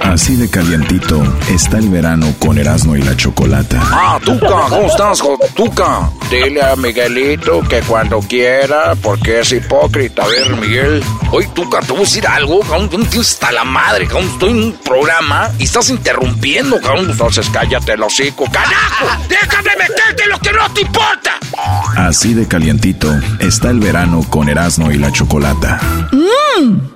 Así de calientito está el verano con Erasmo y la Chocolata. Ah, Tuca, ¿cómo estás, Tuca? Dile a Miguelito que cuando quiera, porque es hipócrita. A ver, Miguel. Oye, Tuca, te voy a decir algo, cabrón. No tienes hasta la madre, cabrón. Estoy en un programa y estás interrumpiendo, cabrón. Entonces cállate el hocico. ¡Carajo! ¡Déjame meterte lo que no te importa! Así de calientito está el verano con Erasmo y la Chocolata. ¡Mmm!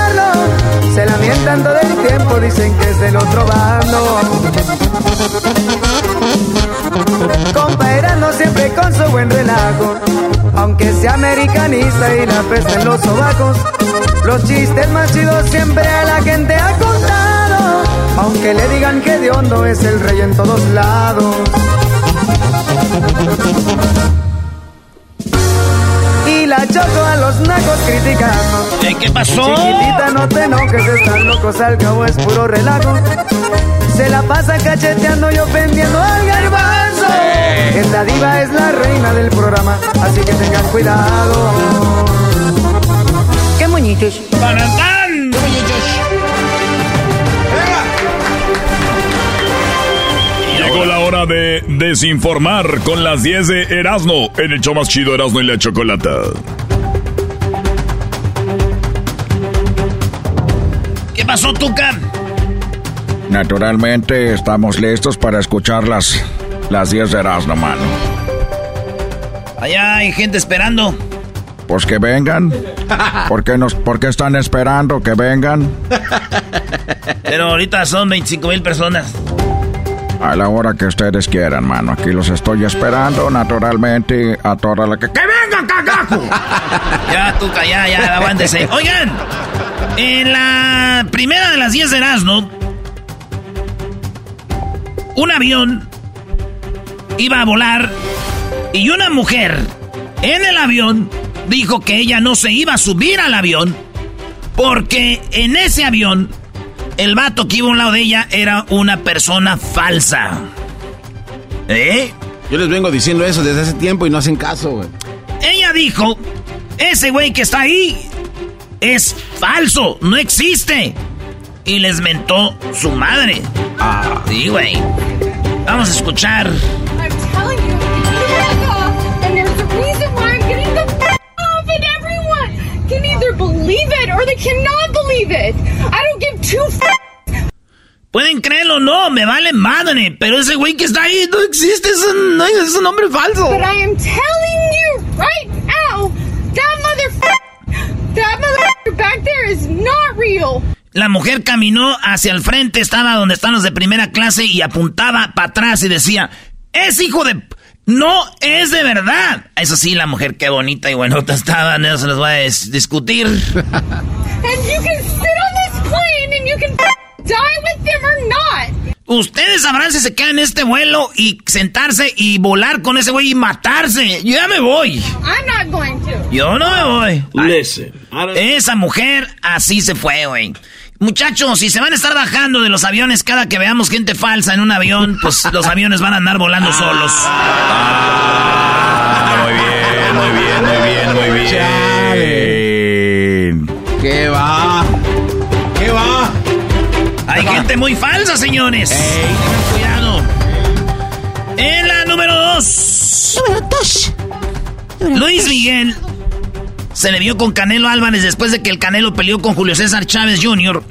Se lamentan todo el tiempo, dicen que es del otro bando. Compa siempre con su buen relajo. Aunque sea americanista y la peste en los sobacos. Los chistes más chidos siempre a la gente ha contado. Aunque le digan que de hondo es el rey en todos lados. La choco a los nacos criticando. ¿Qué pasó? Chiquitita, no te enojes, están locos, al cabo es puro relajo. Se la pasa cacheteando y ofendiendo al garbanzo. Esta diva es la reina del programa, así que tengan cuidado. ¡Qué moñitos! ¡Barandán! ¡Qué moñitos! Llegó la hora de desinformar con las 10 de Erasmo en el show más chido Erasmo y la Chocolata. ¿Qué pasó, Tuca? Naturalmente estamos listos para escuchar las, las 10 de Erasmo, mano. Allá hay gente esperando. Pues que vengan. ¿Por qué, nos, ¿Por qué están esperando que vengan? Pero ahorita son 25 mil personas. A la hora que ustedes quieran, mano. Aquí los estoy esperando, naturalmente, a toda la que... ¡Que vengan, cagajo! ya, Tuca, ya, ya, aguántese. Oigan, en la primera de las 10 de Erasmo, un avión iba a volar y una mujer en el avión dijo que ella no se iba a subir al avión porque en ese avión el vato que iba a un lado de ella era una persona falsa. ¿Eh? Yo les vengo diciendo eso desde hace tiempo y no hacen caso, güey. Ella dijo, ese güey que está ahí es falso, no existe. Y les mentó su madre. Ah. Sí, güey. Vamos a escuchar. I'm telling you, and there's a reason why I'm getting the off and everyone can either believe it or they cannot believe it. I don't give two Pueden creerlo o no, me vale madre, pero ese güey que está ahí no existe, es un, no, es un hombre falso. But I am telling you right now, that motherfucker, that motherfucker back there is not real. La mujer caminó hacia el frente, estaba donde están los de primera clase y apuntaba para atrás y decía, es hijo de... No es de verdad. Eso sí, la mujer qué bonita y buenota estaba, no se los voy a discutir. And you can and you can die with them or not. Ustedes sabrán si se quedan en este vuelo y sentarse y volar con ese güey y matarse. Yo ya me voy. I'm not going to. Yo no me voy. Listen. Esa mujer así se fue, güey. Muchachos, si se van a estar bajando de los aviones cada que veamos gente falsa en un avión, pues los aviones van a andar volando Ah. solos. muy bien, muy bien, muy bien, muy bien. ¿Qué va? Gente muy falsa, señores. Cuidado. En la número dos. Número dos. Luis Miguel se le vio con Canelo Álvarez después de que el Canelo peleó con Julio César Chávez Jr.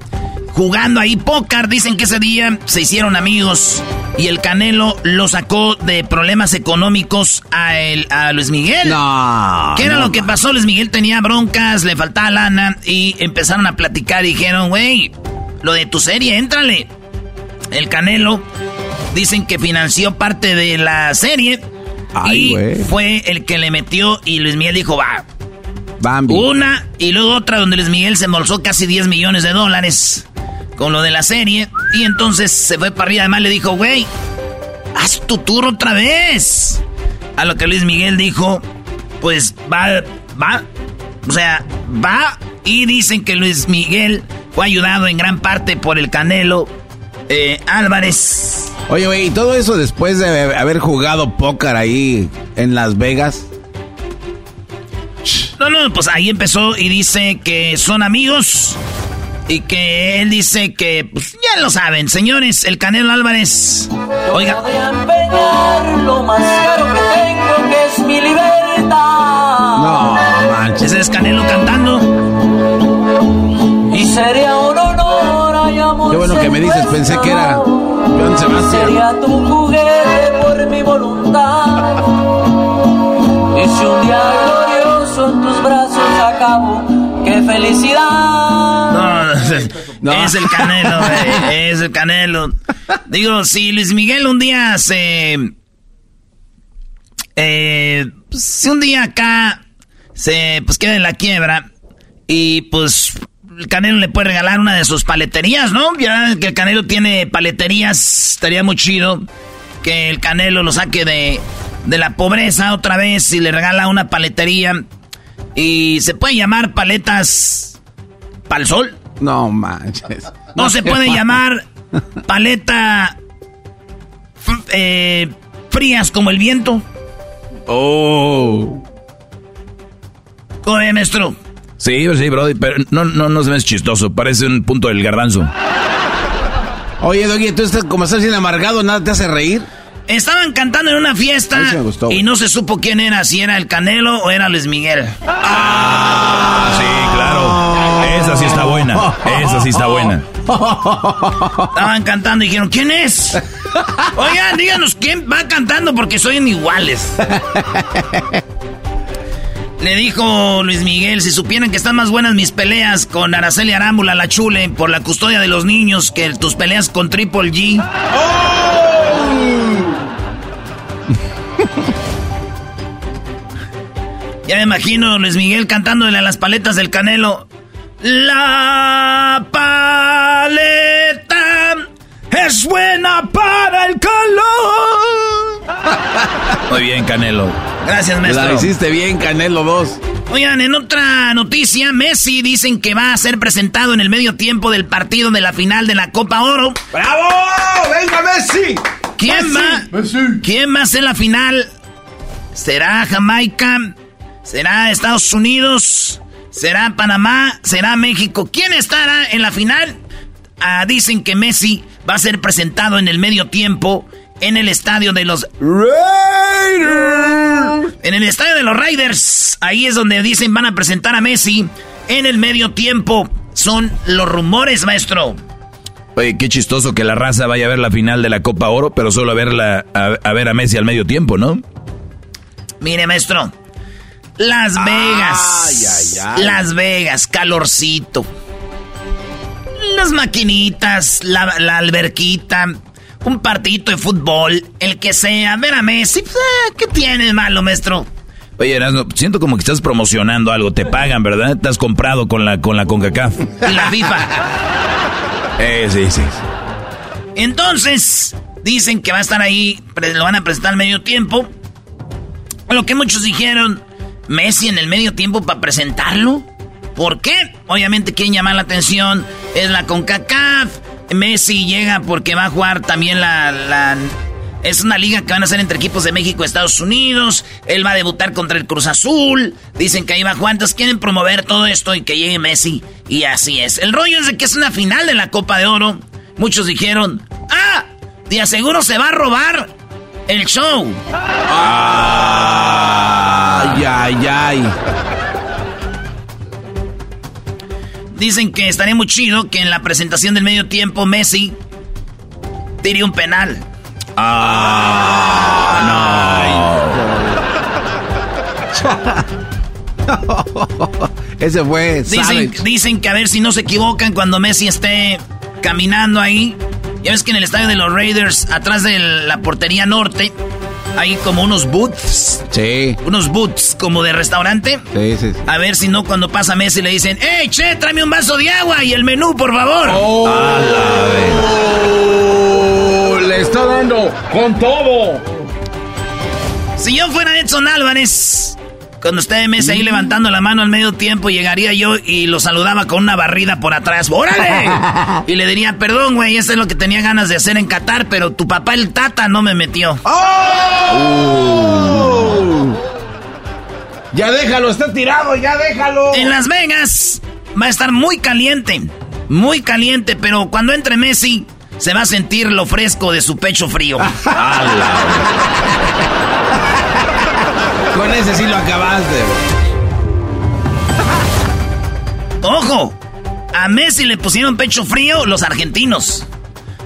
Jugando ahí póker, dicen que ese día se hicieron amigos y el Canelo lo sacó de problemas económicos a, el, a Luis Miguel. No. ¿Qué era no, lo que pasó? Luis Miguel tenía broncas, le faltaba lana y empezaron a platicar y dijeron, güey, lo de tu serie, éntrale. El Canelo dicen que financió parte de la serie Ay, y fue el que le metió y Luis Miguel dijo, va, Bambi. una y luego otra donde Luis Miguel se embolsó casi 10 millones de dólares con lo de la serie. Y entonces se fue para arriba. Además le dijo, güey, haz tu tour otra vez. A lo que Luis Miguel dijo, pues va, va. O sea, va. Y dicen que Luis Miguel fue ayudado en gran parte por el Canelo eh, Álvarez. Oye, güey, y todo eso después de haber jugado póker ahí en Las Vegas. No, no, pues ahí empezó y dice que son amigos y que él dice que, pues ya lo saben, señores, el Canelo Álvarez. Oiga, Voy a empeñar lo más caro que tengo, que es mi libertad. No, manches. ese es Canelo cantando. Y sería un honor, ay amor. Qué bueno que me dices, pensé que era Joan Sebastián. Sería tu juguete por mi voluntad. Y si un día glorioso en tus brazos acabo, qué felicidad. No, No. es el Canelo, güey, es el Canelo. Digo, si Luis Miguel un día se... Eh, pues, si un día acá se pues queda en la quiebra y pues el Canelo le puede regalar una de sus paleterías, ¿no? Ya que el Canelo tiene paleterías, estaría muy chido que el Canelo lo saque de, de la pobreza otra vez y le regala una paletería y se puede llamar paletas pal sol. No manches. No se puede llamar paleta eh, frías como el viento. Oh. ¿Cómo ve, maestro? Sí, sí, Brody, pero no, no, no se me es chistoso. Parece un punto del garbanzo. Oye, Doggy, tú estás, como estás bien amargado, ¿nada te hace reír? Estaban cantando en una fiesta Ahí sí me gustó, y no se supo quién era, si era el Canelo o era Luis Miguel. Ah, sí, claro. Esa sí está buena. Esa sí está buena. Estaban cantando y dijeron, ¿quién es? Oigan, díganos quién va cantando porque son iguales. Le dijo Luis Miguel, si supieran que están más buenas mis peleas con Araceli Arámbula, la chule, por la custodia de los niños, que tus peleas con Triple G. Ya me imagino Luis Miguel cantándole a las paletas del Canelo. La paleta es buena para el calor. Muy bien, Canelo. Gracias, La maestro. hiciste bien, Canelo 2. Oigan, en otra noticia, Messi dicen que va a ser presentado en el medio tiempo del partido de la final de la Copa Oro. ¡Bravo! ¡Venga, Messi! ¿Quién va? ¿Quién va a ser la final? ¿Será Jamaica? ¿Será Estados Unidos? ¿Será Panamá? ¿Será México? ¿Quién estará en la final? Ah, dicen que Messi va a ser presentado en el medio tiempo en el estadio de los Raiders. En el estadio de los Raiders. Ahí es donde dicen van a presentar a Messi en el medio tiempo. Son los rumores, maestro. Oye, qué chistoso que la raza vaya a ver la final de la Copa Oro, pero solo a, verla, a, a ver a Messi al medio tiempo, ¿no? Mire, maestro. Las Vegas. Ay, ay, ay. Las Vegas, calorcito. Las maquinitas, la, la alberquita, un partidito de fútbol, el que sea. Ver a Messi, pues, eh, ¿qué tiene malo, maestro? Oye, Erasmo, siento como que estás promocionando algo. Te pagan, ¿verdad? Te has comprado con la, con la CONCACAF. La FIFA. Eh, sí, sí. Entonces, dicen que va a estar ahí, lo van a presentar al medio tiempo. Lo que muchos dijeron, Messi en el medio tiempo para presentarlo. ¿Por qué? obviamente quieren llamar la atención es la CONCACAF. Messi llega porque va a jugar también la, es una liga que van a hacer entre equipos de México y Estados Unidos. Él va a debutar contra el Cruz Azul. Dicen que ahí va Juan. Entonces quieren promover todo esto y que llegue Messi. Y así es. El rollo es de que es una final de la Copa de Oro. Muchos dijeron, ¡ah! De aseguro se va a robar el show. Ay, ay, ay. Dicen que estaría muy chido que en la presentación del medio tiempo Messi tire un penal. Ah, no. Ese fue. Dicen, dicen que a ver si no se equivocan cuando Messi esté caminando ahí. Ya ves que en el estadio de los Raiders, atrás de la portería norte, hay como unos booths. Sí. Unos booths como de restaurante. Sí, sí, A ver si no cuando pasa Messi le dicen, ¡Ey, che, tráeme un vaso de agua y el menú, por favor! Oh, le está dando con todo. Si yo fuera Edson Álvarez, cuando esté Messi ahí levantando la mano al medio tiempo, llegaría yo y lo saludaba con una barrida por atrás. ¡Órale! y le diría, perdón, güey, eso es lo que tenía ganas de hacer en Qatar, pero tu papá el Tata no me metió. ¡Oh! Ya déjalo, está tirado, ya déjalo. En Las Vegas va a estar muy caliente, muy caliente, pero cuando entre Messi se va a sentir lo fresco de su pecho frío. Con ese sí lo acabaste. Ojo, a Messi le pusieron pecho frío los argentinos.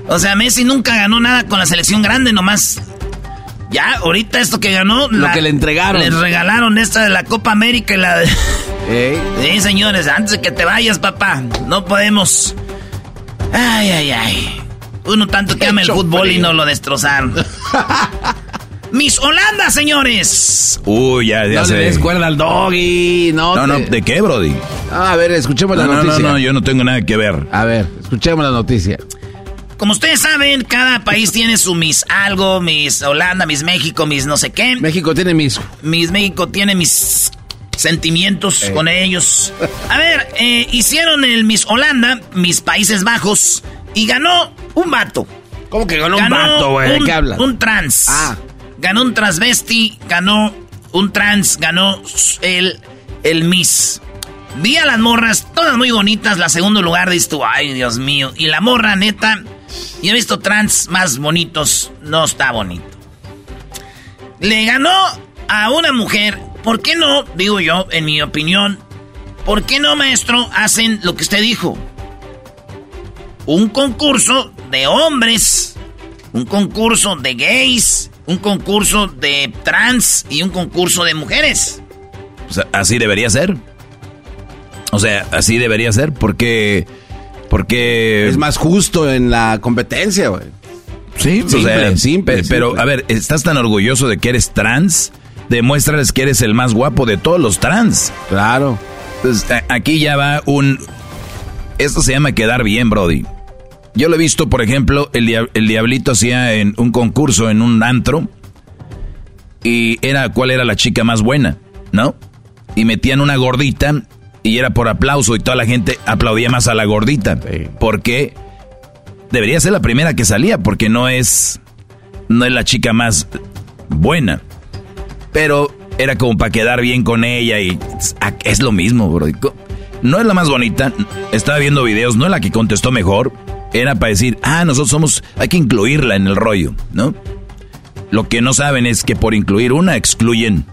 O sea, Messi nunca ganó nada con la selección grande, nomás. Ya, ahorita esto que ganó. Lo que le entregaron. Les regalaron esta de la Copa América y la de. Ey. Sí, señores, antes de que te vayas, papá, no podemos. Ay, ay, ay. Uno tanto que ama el fútbol y no lo destrozaron. Miss Holanda, señores. Uy, ya, ya No sé. cuerda al doggy, no. No, no, ¿de qué, Brody? Ah, a ver, escuchemos la No, no, no, noticia. no, yo no tengo nada que ver. A ver, escuchemos la noticia. Como ustedes saben, cada país tiene su Miss algo, Miss Holanda, Miss México, Miss no sé qué. México tiene mis. Miss México tiene mis sentimientos Eh. con ellos. A ver, eh, hicieron el Miss Holanda, mis Países Bajos, y ganó un vato. ¿Cómo que ganó un vato, güey? ¿De qué hablas? Un trans. Ah. Ganó un transvesti, ganó un trans, ganó el, el Miss. Vi a las morras, todas muy bonitas. La segundo lugar, dices ay, Dios mío. Y la morra, neta, yo he visto trans más bonitos, no está bonito. Le ganó a una mujer. ¿Por qué no, digo yo, en mi opinión, por qué no, maestro, hacen lo que usted dijo? Un concurso de hombres, un concurso de gays, un concurso de trans y un concurso de mujeres. O sea, así debería ser. O sea, así debería ser porque... Porque... Es más justo en la competencia, güey. Sí, o Simple, sea, simple, pe- Pero, simple. a ver, ¿estás tan orgulloso de que eres trans? Demuéstrales que eres el más guapo de todos los trans. Claro. Entonces, a- aquí ya va un... Esto se llama quedar bien, Brody. Yo lo he visto, por ejemplo, el, dia- el Diablito hacía en un concurso en un antro y era cuál era la chica más buena, ¿no? Y metían una gordita y era por aplauso y toda la gente aplaudía más a la gordita. Sí. Porque debería ser la primera que salía porque no es no es la chica más buena. Pero era como para quedar bien con ella y es lo mismo, bro. No es la más bonita, estaba viendo videos, no es la que contestó mejor. Era para decir, ah, nosotros somos, hay que incluirla en el rollo, ¿no? Lo que no saben es que por incluir una excluyen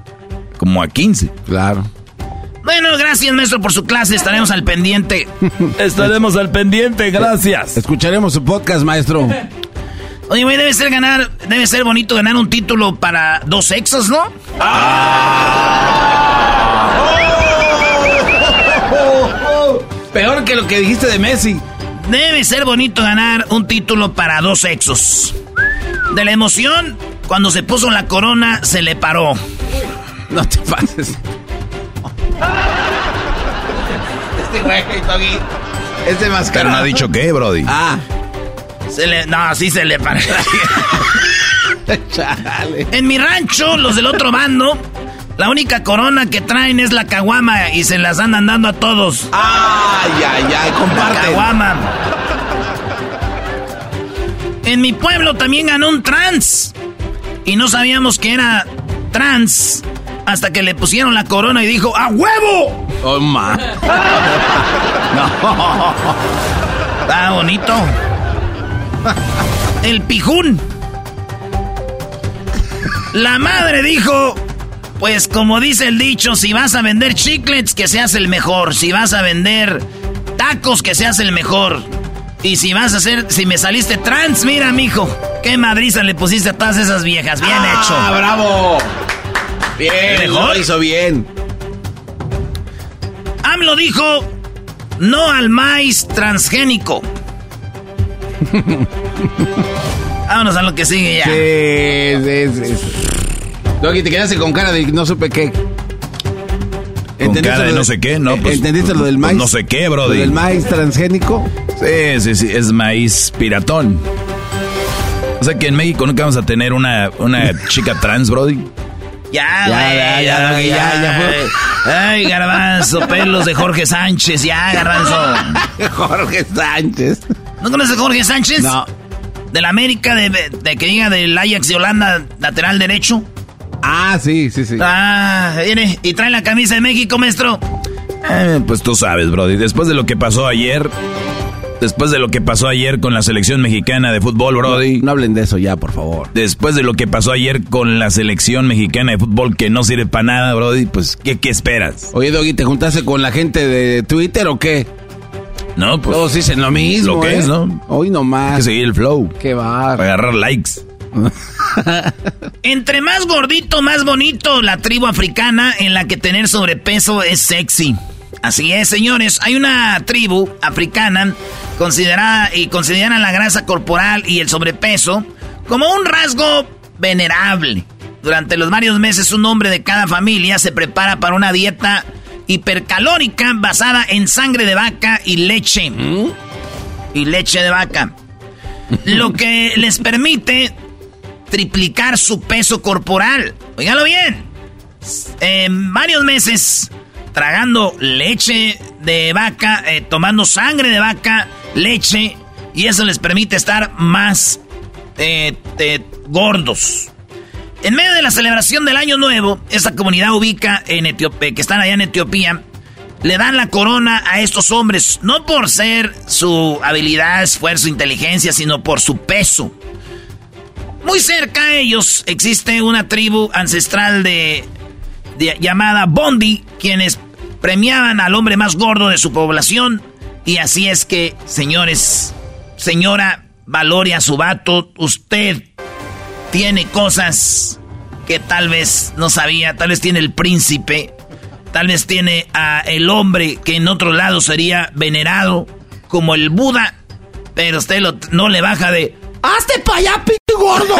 como a 15. Claro. Bueno, gracias, maestro, por su clase. Estaremos al pendiente. Estaremos al pendiente, gracias. Escucharemos su podcast, maestro. Oye, güey, debe ser ganar, debe ser bonito ganar un título para dos sexos, ¿no? Peor que lo que dijiste de Messi. Debe ser bonito ganar un título para dos sexos. De la emoción, cuando se puso la corona, se le paró. No te pases. Este güey. Este más Pero no ha dicho qué, Brody. Ah, Se le, no, sí se le paró. chale. En mi rancho, los del otro bando, La única corona que traen es la caguama y se las andan dando a todos. Ay, ay, ay, comparte. La caguama. En mi pueblo también ganó un trans. Y no sabíamos que era trans hasta que le pusieron la corona y dijo, ¡A huevo! Oh, ma. no. Está bonito. El pijún. La madre dijo, pues como dice el dicho, si vas a vender chiclets, que seas el mejor. Si vas a vender tacos, que seas el mejor. Y si vas a hacer, si me saliste trans, mira, mijo, qué madriza le pusiste a todas esas viejas. Bien ah, hecho. bravo! Bien, mejor? hizo bien. AMLO dijo, no al maíz transgénico. Vámonos a lo que sigue ya. Sí, sí, sí. Doggy, te quedaste con cara de no supe qué. Con cara de no sé qué, ¿no? Pues, ¿Entendiste lo del pues maíz? no sé qué, bro. ¿Lo del maíz transgénico? Sí, sí, sí, es maíz piratón. O sea que en México nunca vamos a tener una, una chica trans, brody. Ya, ya, ya, ya, ya. Ay, garbanzo, pelos de Jorge Sánchez, ya, garbanzo. Jorge Sánchez. ¿No conoces a Jorge Sánchez? No. De la América, de, de que diga del Ajax de Holanda, lateral derecho. Ah, sí, sí, sí. Ah, viene y trae la camisa de México, maestro. Eh, pues tú sabes, Brody. Después de lo que pasó ayer, después de lo que pasó ayer con la selección mexicana de fútbol, Brody. No, hablen de eso ya, por favor. Después de lo que pasó ayer con la selección mexicana de fútbol que no sirve para nada, Brody, pues, ¿qué, qué esperas? Oye, Doggy, ¿te juntaste con la gente de Twitter o qué? No, pues. Todos dicen lo mismo. Lo que ¿eh? es, ¿no? Hoy nomás. Hay que seguir el flow. Qué va. Para agarrar likes. Entre más gordito, más bonito la tribu africana en la que tener sobrepeso es sexy. Así es, señores. Hay una tribu africana considerada y consideran la grasa corporal y el sobrepeso como un rasgo venerable. Durante los varios meses, un hombre de cada familia se prepara para una dieta hipercalórica basada en sangre de vaca y leche. Y leche de vaca. Lo que les permite triplicar su peso corporal. Óigalo bien. En varios meses tragando leche de vaca, eh, tomando sangre de vaca, leche, y eso les permite estar más eh, eh, gordos. En medio de la celebración del Año Nuevo, esta comunidad ubica en Etiopía, que están allá en Etiopía, le dan la corona a estos hombres, no por ser su habilidad, esfuerzo, inteligencia, sino por su peso. Muy cerca a ellos existe una tribu ancestral de, llamada Bondi, quienes premiaban al hombre más gordo de su población. Y así es que, señores, señora Valoria Subato, usted tiene cosas que tal vez no sabía, tal vez tiene el príncipe, tal vez tiene a el hombre que en otro lado sería venerado como el Buda, pero usted no le baja de ¡Hazte para allá, p gordo!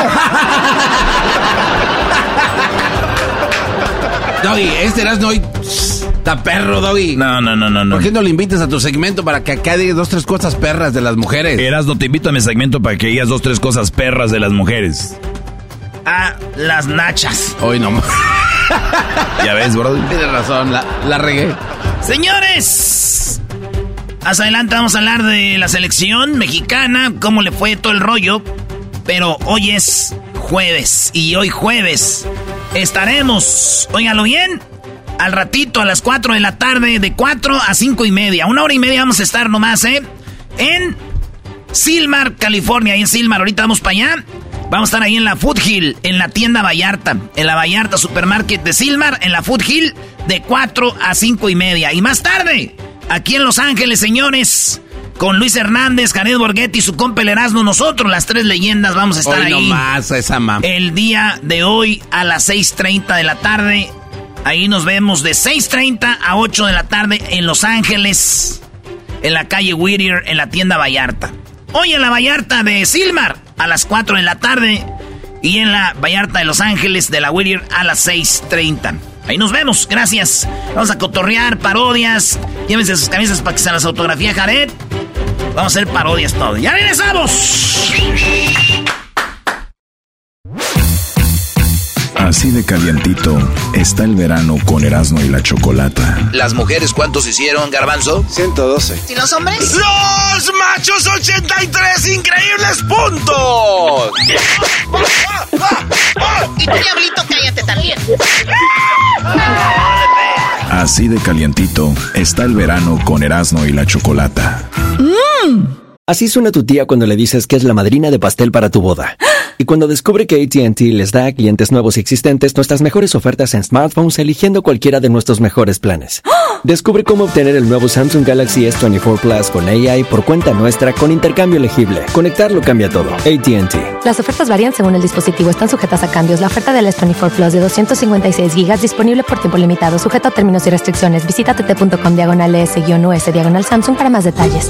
Doggy, este eras no hoy. Está perro, Doggy. No, no, no, no, no. ¿Por qué no le invitas a tu segmento para que acá digas dos, tres cosas perras de las mujeres? Eras, no te invito a mi segmento para que digas dos, tres cosas perras de las mujeres. a las nachas. Hoy no. Ya ves, bro. Tienes razón, la, la regué. Señores, más adelante vamos a hablar de la selección mexicana, cómo le fue todo el rollo. Pero hoy es jueves y hoy jueves estaremos, óigalo bien, al ratito a las 4 de la tarde, de 4 a 5 y media. Una hora y media vamos a estar nomás, ¿eh? En Silmar, California. Ahí en Silmar, ahorita vamos para allá. Vamos a estar ahí en la Foothill, en la tienda Vallarta, en la Vallarta Supermarket de Silmar, en la Foothill, de 4 a 5 y media. Y más tarde, aquí en Los Ángeles, señores, con Luis Hernández, Jared Borghetti y su compa el Erasmo, nosotros, las tres leyendas, vamos a estar Hoy ahí. nomás esa mamá. El día de hoy a las 6.30 de la tarde. Ahí nos vemos de 6.30 a 8 de la tarde en Los Ángeles, en la calle Whittier, en la tienda Vallarta. Hoy en la Vallarta de Silmar a las 4 de la tarde y en la Vallarta de Los Ángeles de la Whittier a las 6.30. Ahí nos vemos, gracias. Vamos a cotorrear, parodias. Llévense sus camisas para que se las autografía Jared. Vamos a hacer parodias todo. ¡Ya regresamos! Así de calientito está el verano con Erasmo y la Chocolata. ¿Las mujeres cuántos hicieron, Garbanzo? 112. ¿Y los hombres? ¡Los machos 83 increíbles puntos! Y tú, diablito, cállate también. Así de calientito está el verano con Erasmo y la Chocolata. Así suena tu tía cuando le dices que es la madrina de pastel para tu boda. Y cuando descubre que ATT les da a clientes nuevos y existentes nuestras mejores ofertas en smartphones eligiendo cualquiera de nuestros mejores planes. Descubre cómo obtener el nuevo Samsung Galaxy S24 Plus con AI por cuenta nuestra con intercambio elegible. Conectarlo cambia todo. ATT. Las ofertas varían según el dispositivo, están sujetas a cambios. La oferta del S24 Plus de 256 GB disponible por tiempo limitado, sujeto a términos y restricciones. Visita tt.com diagonal S-US diagonal Samsung para más detalles.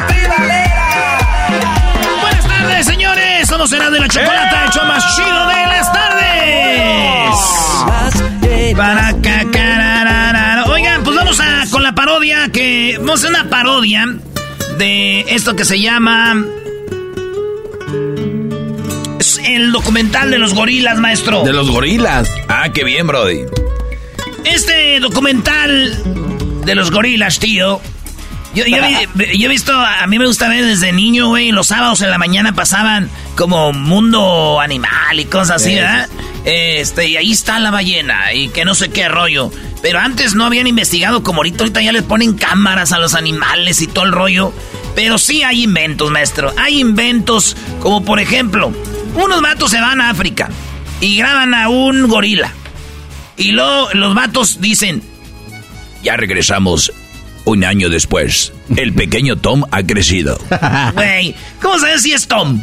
Somos Será de la Chocolata, show más chido de las tardes. Para cacararara. Oigan, pues vamos a con la parodia que vamos a hacer una parodia de esto que se llama es el documental de los gorilas, maestro. De los gorilas. Ah, qué bien, Brody. Este documental de los gorilas, tío. Yo, yo yo he visto, a mí me gusta ver desde niño, güey, los sábados en la mañana pasaban como mundo animal y cosas así, Sí, ¿verdad? Este, y ahí está la ballena y que no sé qué rollo. Pero antes no habían investigado como ahorita, ahorita ya les ponen cámaras a los animales y todo el rollo. Pero sí hay inventos, maestro. Hay inventos como por ejemplo, unos vatos se van a África y graban a un gorila. Y luego los vatos dicen, Ya regresamos un año después. El pequeño Tom ha crecido. Güey, ¿cómo sabes si es Tom?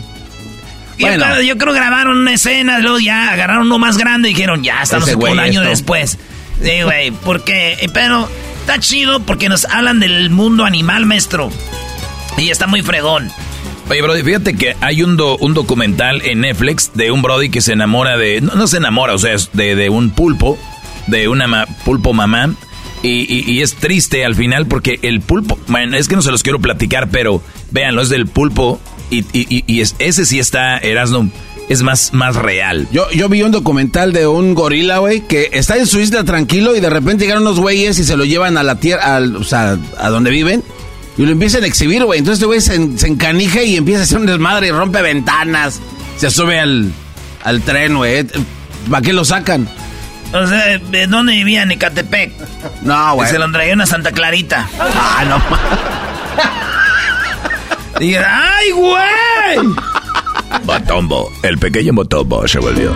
Yo, Bueno. creo, yo creo grabaron una escena, luego ya agarraron uno más grande y dijeron, ya estamos un año después. Sí, güey, porque, eh, pero está chido porque nos hablan del mundo animal, maestro. Y está muy fregón. Oye, Brody, fíjate que hay un, do- un documental en Netflix de un Brody que se enamora de. No, no se enamora, o sea, es de, de un pulpo, de una ma- pulpo mamá. Y, y- y es triste al final porque el pulpo. Bueno, es que no se los quiero platicar, pero véanlo, es del pulpo. Y, y- y- y es- ese sí está, Erasmo, es más, más real. Yo, yo vi un documental de un gorila, güey, que está en su isla tranquilo y de repente llegan unos güeyes y se lo llevan a la tierra, al- o sea, a donde viven. Y lo empiezan a exhibir, güey. Entonces este güey se, se encanija y empieza a hacer un desmadre y rompe ventanas. Se sube al, al tren, güey. ¿Para qué lo sacan? O sea, ¿de dónde vivía? En Ecatepec. No, güey. Se lo trajeron a Santa Clarita. Ah, no. ¡ay, güey! Motombo, el pequeño Motombo se volvió.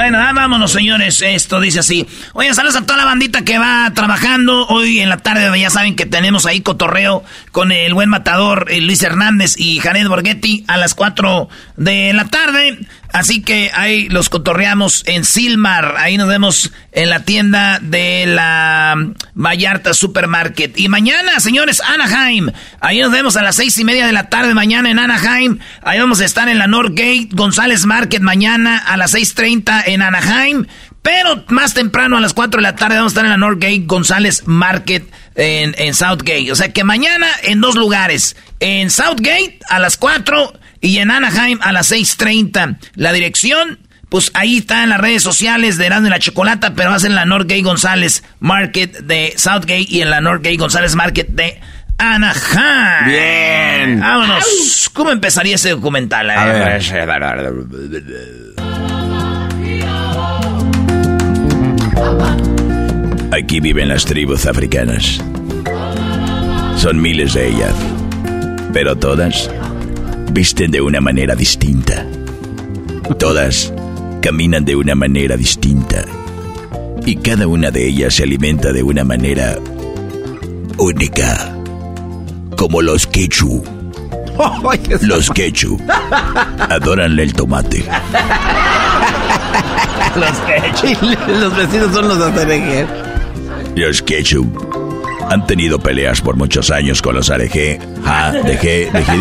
Bueno, ah, vámonos, señores. Esto dice así. Oye, saludos a toda la bandita que va trabajando. Hoy en la tarde ya saben que tenemos ahí cotorreo con el buen matador eh, Luis Hernández y Janet Borghetti a las 4 de la tarde. Así que ahí los cotorreamos en Silmar. Ahí nos vemos en la tienda de la Vallarta Supermarket. Y mañana, señores, Anaheim. Ahí nos vemos a las seis y media de la tarde mañana en Anaheim. Ahí vamos a estar en la Northgate González Market mañana a las 6.30 en Anaheim. Pero más temprano, a las 4 de la tarde, vamos a estar en la Northgate González Market en, en Southgate. O sea que mañana en dos lugares. En Southgate a las 4 y en Anaheim a las 6.30. La dirección, pues ahí está en las redes sociales de Erasmo y la Chocolata, pero hacen la Northgate González Market de Southgate y en la Northgate González Market de Anaheim. Bien. Vámonos. ¿Cómo empezaría ese documental? Eh? Aquí viven las tribus africanas. Son miles de ellas, pero todas visten de una manera distinta. Todas caminan de una manera distinta. Y cada una de ellas se alimenta de una manera única. Como los quechu. Los quechu adoran el tomate. los quechu. Los vecinos son los atereje. Los quechu han tenido peleas por muchos años con los areje. Ja, dejé, dejé,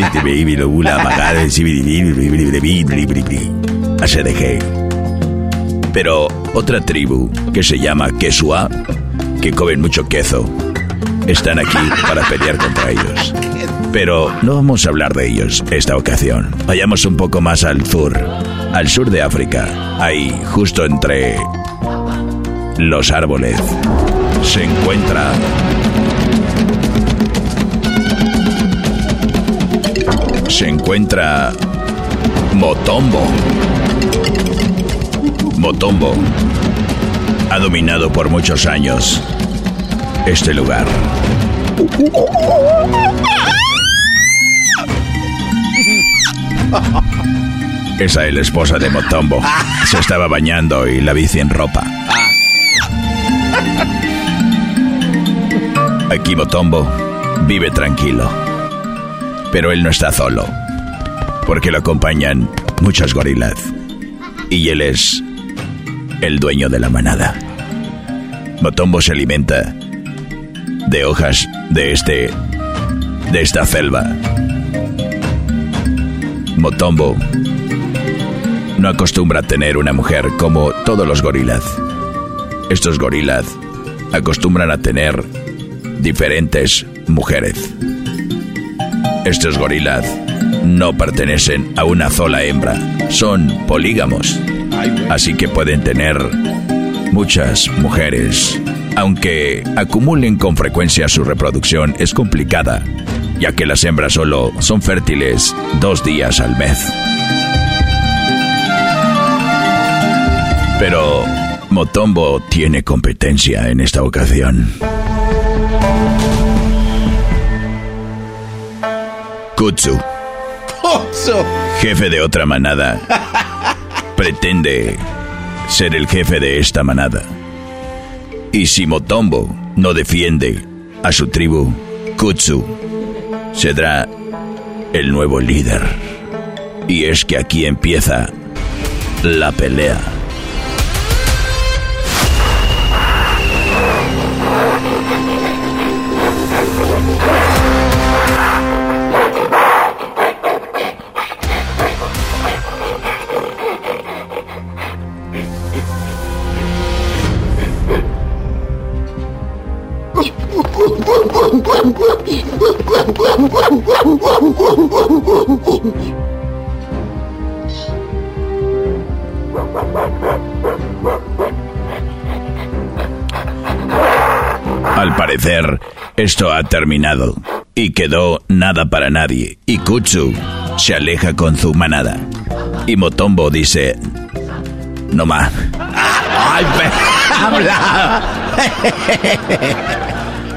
Pero otra tribu que se llama Quesua, que comen mucho queso, están aquí para pelear contra ellos. Pero no vamos a hablar de ellos esta ocasión. Vayamos un poco más al sur, al sur de África. Ahí, justo entre los árboles, se encuentra se encuentra Motombo. Motombo ha dominado por muchos años este lugar. Esa es la esposa de Motombo. Se estaba bañando y la bici en ropa. Aquí Motombo vive tranquilo. Pero él no está solo. Porque lo acompañan muchos gorilas. Y él es el dueño de la manada. Motombo se alimenta de hojas de este de esta selva. Motombo no acostumbra a tener una mujer como todos los gorilas. Estos gorilas acostumbran a tener diferentes mujeres. Estos gorilas no pertenecen a una sola hembra, son polígamos. Así que pueden tener muchas mujeres. Aunque acumulen con frecuencia su reproducción es complicada, ya que las hembras solo son fértiles dos días al mes. Pero Motombo tiene competencia en esta ocasión. Kutsu, jefe de otra manada, pretende ser el jefe de esta manada. Y si Motombo no defiende a su tribu, Kutsu será el nuevo líder. Y es que aquí empieza la pelea. Al parecer, esto ha terminado y quedó nada para nadie. Y Kutsu se aleja con su manada. Y Motombo dice, no más. ¡Ay, habla!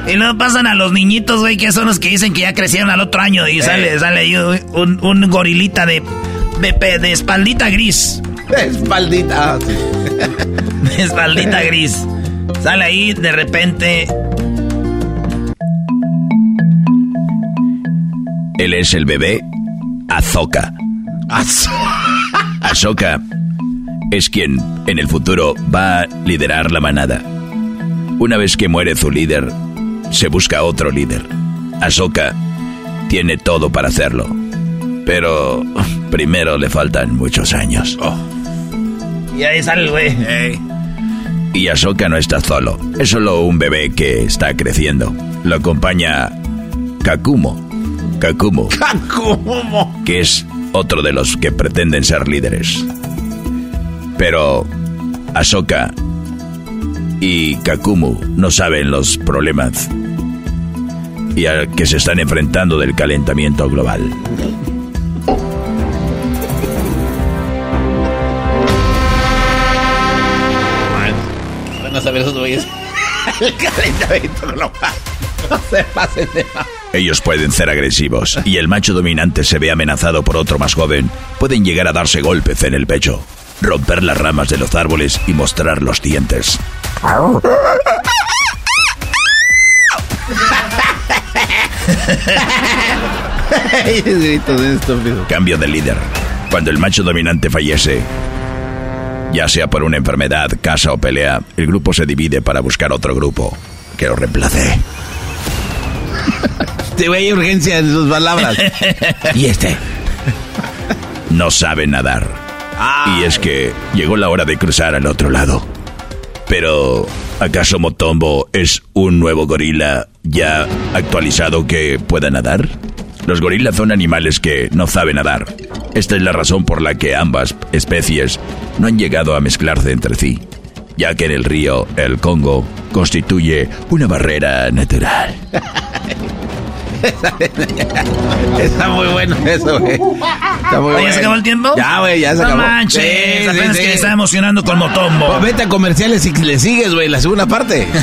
Y luego pasan a los niñitos, güey, que son los que dicen que ya crecieron al otro año. Y sale, sale ahí un, un gorilita de, de, de espaldita gris. De espaldita. de espaldita gris. Sale ahí de repente. Él es el bebé Azoka. Azoka es quien en el futuro va a liderar la manada. Una vez que muere su líder, se busca otro líder. Ahsoka tiene todo para hacerlo. Pero primero le faltan muchos años. Oh. Y ahí sale el güey. Y Ahsoka no está solo. Es solo un bebé que está creciendo. Lo acompaña Kakumo. Kakumo. Kakumo. Que es otro de los que pretenden ser líderes. Pero Ahsoka y Kakumu no saben los problemas y al que se están enfrentando del calentamiento global. Van a saber esos güeyes. el calentamiento global. No se pasen de Ellos pueden ser agresivos y el macho dominante se ve amenazado por otro más joven. Pueden llegar a darse golpes en el pecho, romper las ramas de los árboles y mostrar los dientes. Cambio de líder. Cuando el macho dominante fallece, ya sea por una enfermedad, casa o pelea, el grupo se divide para buscar otro grupo que lo reemplace. Este güey hay urgencia en sus palabras. y este no sabe nadar. Y es que llegó la hora de cruzar al otro lado. Pero, ¿acaso Motombo es un nuevo gorila ya actualizado que pueda nadar? Los gorilas son animales que no saben nadar. Esta es la razón por la que ambas especies no han llegado a mezclarse entre sí, ya que en el río el Congo constituye una barrera natural. Está muy bueno eso, güey. Está muy ¿Ya bueno. se acabó el tiempo? Ya, güey, ya se no acabó. manches, Sí, apenas sí, que sí. está emocionando con Motombo. Pues vete a comerciales y le sigues, güey, la segunda parte.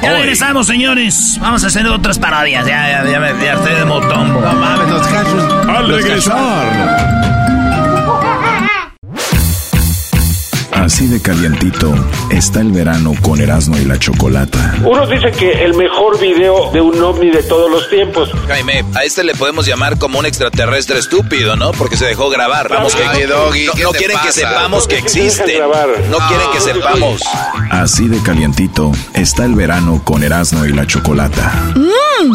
Ya regresamos, señores. Vamos a hacer otras parodias. Ya, ya, ya, me- ya estoy de Motombo. No mames, los cachos. Al los regresar. Así de calientito está el verano con Erasmo y la Chocolata. Unos dicen que el mejor video de un ovni de todos los tiempos. Jaime, a este le podemos llamar como un extraterrestre estúpido, ¿no? Porque se dejó grabar. Vamos, que Doggy, no, ¿qué no quieren que sepamos que ¿Por qué te dejan existe. grabar? No quieren que sepamos. Así de calientito está el verano con Erasmo y la Chocolata. Mmm.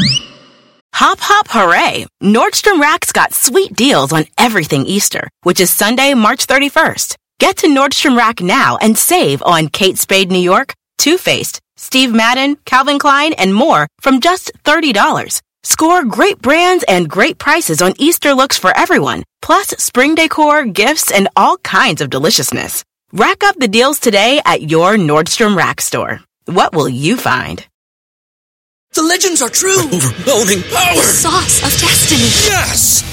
Hop, hop, hooray! Nordstrom Rack's got sweet deals on everything Easter, which is Sunday, March 31st. Get to Nordstrom Rack now and save on Kate Spade New York, Too Faced, Steve Madden, Calvin Klein, and more from just $30. Score great brands and great prices on Easter looks for everyone, plus spring decor, gifts, and all kinds of deliciousness. Rack up the deals today at your Nordstrom Rack store. What will you find? The legends are true. Overwhelming power. The sauce of destiny. Yes!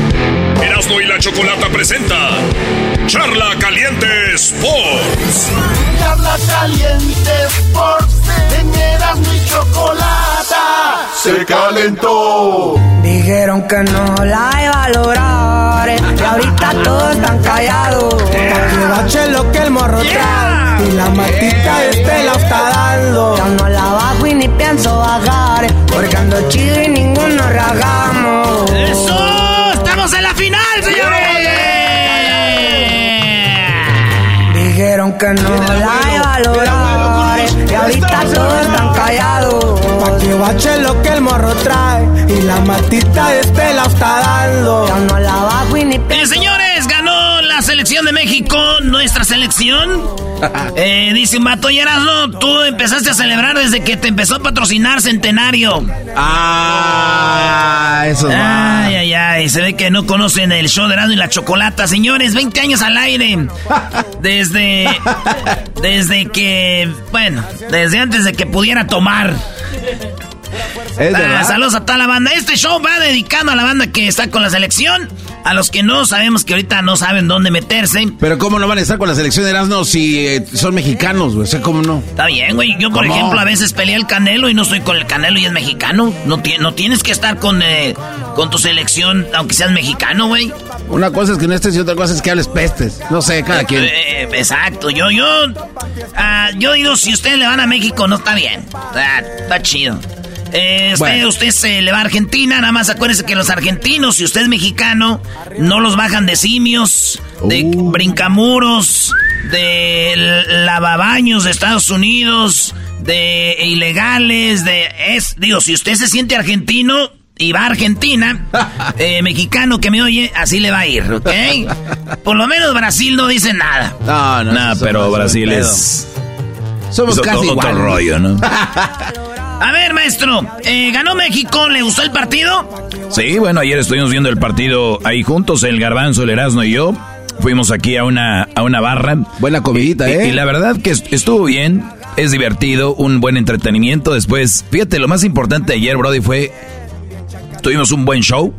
Erasmo y la Chocolata presenta Charla Caliente Sports. Charla Caliente Sports. En Erasmo y Chocolata. Se calentó. Dijeron que no la iba a lograr Y ahorita todos están callados Que bache lo que el morro trae Y la matita este la está dando Ya no la bajo y ni pienso bajar Porque ando chido y ninguno ragamos ¡Eso! Dijeron que no la lograr Y ahorita todos están callados. Pa' que bache lo que el morro trae. Y la matita este la está dando. Ya no la bajo y ni Eh, señores, la selección de México, nuestra selección. Eh, dice un vato, y Erasmo, tú empezaste a celebrar desde que te empezó a patrocinar Centenario. Ah, eso es Ay, ay, ay, se ve que no conocen el show de Erasmo y la Chocolata. Señores, 20 años al aire. Desde, desde que, bueno, desde antes de que pudiera tomar. Es Ah, saludos a toda la banda. Este show va dedicado a la banda que está con la selección. A los que no sabemos que ahorita no saben dónde meterse. Pero ¿cómo no van a estar con la selección de Erasmo si eh, son mexicanos, güey? O sea, ¿cómo no? Está bien, güey. Yo, por ¿Cómo? ejemplo, a veces peleé el Canelo y no estoy con el Canelo y es mexicano. No, ti- no tienes que estar con, eh, con tu selección, aunque seas mexicano, güey. Una cosa es que no estés y otra cosa es que hables pestes. No sé, cada quien. Eh, exacto. Yo, yo, ah, yo digo, si ustedes le van a México, no está bien. Ah, está chido. Eh, usted, Bueno. usted se le va a Argentina, nada más acuérdese que los argentinos, si usted es mexicano, no los bajan de simios, de Uh. brincamuros, de lavabaños de Estados Unidos, de ilegales, de... Es, digo, si usted se siente argentino y va a Argentina, eh, mexicano que me oye, así le va a ir, ¿ok? Por lo menos Brasil no dice nada. No, no. Nah, pero Brasil es. Somos casi otro, otro iguales. rollo, ¿no? A ver, maestro, eh, ¿ganó México? ¿Le gustó el partido? Sí, bueno, ayer estuvimos viendo el partido ahí juntos, el Garbanzo, el Erasmo y yo. Fuimos aquí a una, a una barra. Buena comidita, Y- ¿eh? Y, la verdad que est- estuvo bien, es divertido, un buen entretenimiento. Después, fíjate, lo más importante ayer, Brody, fue... Tuvimos un buen show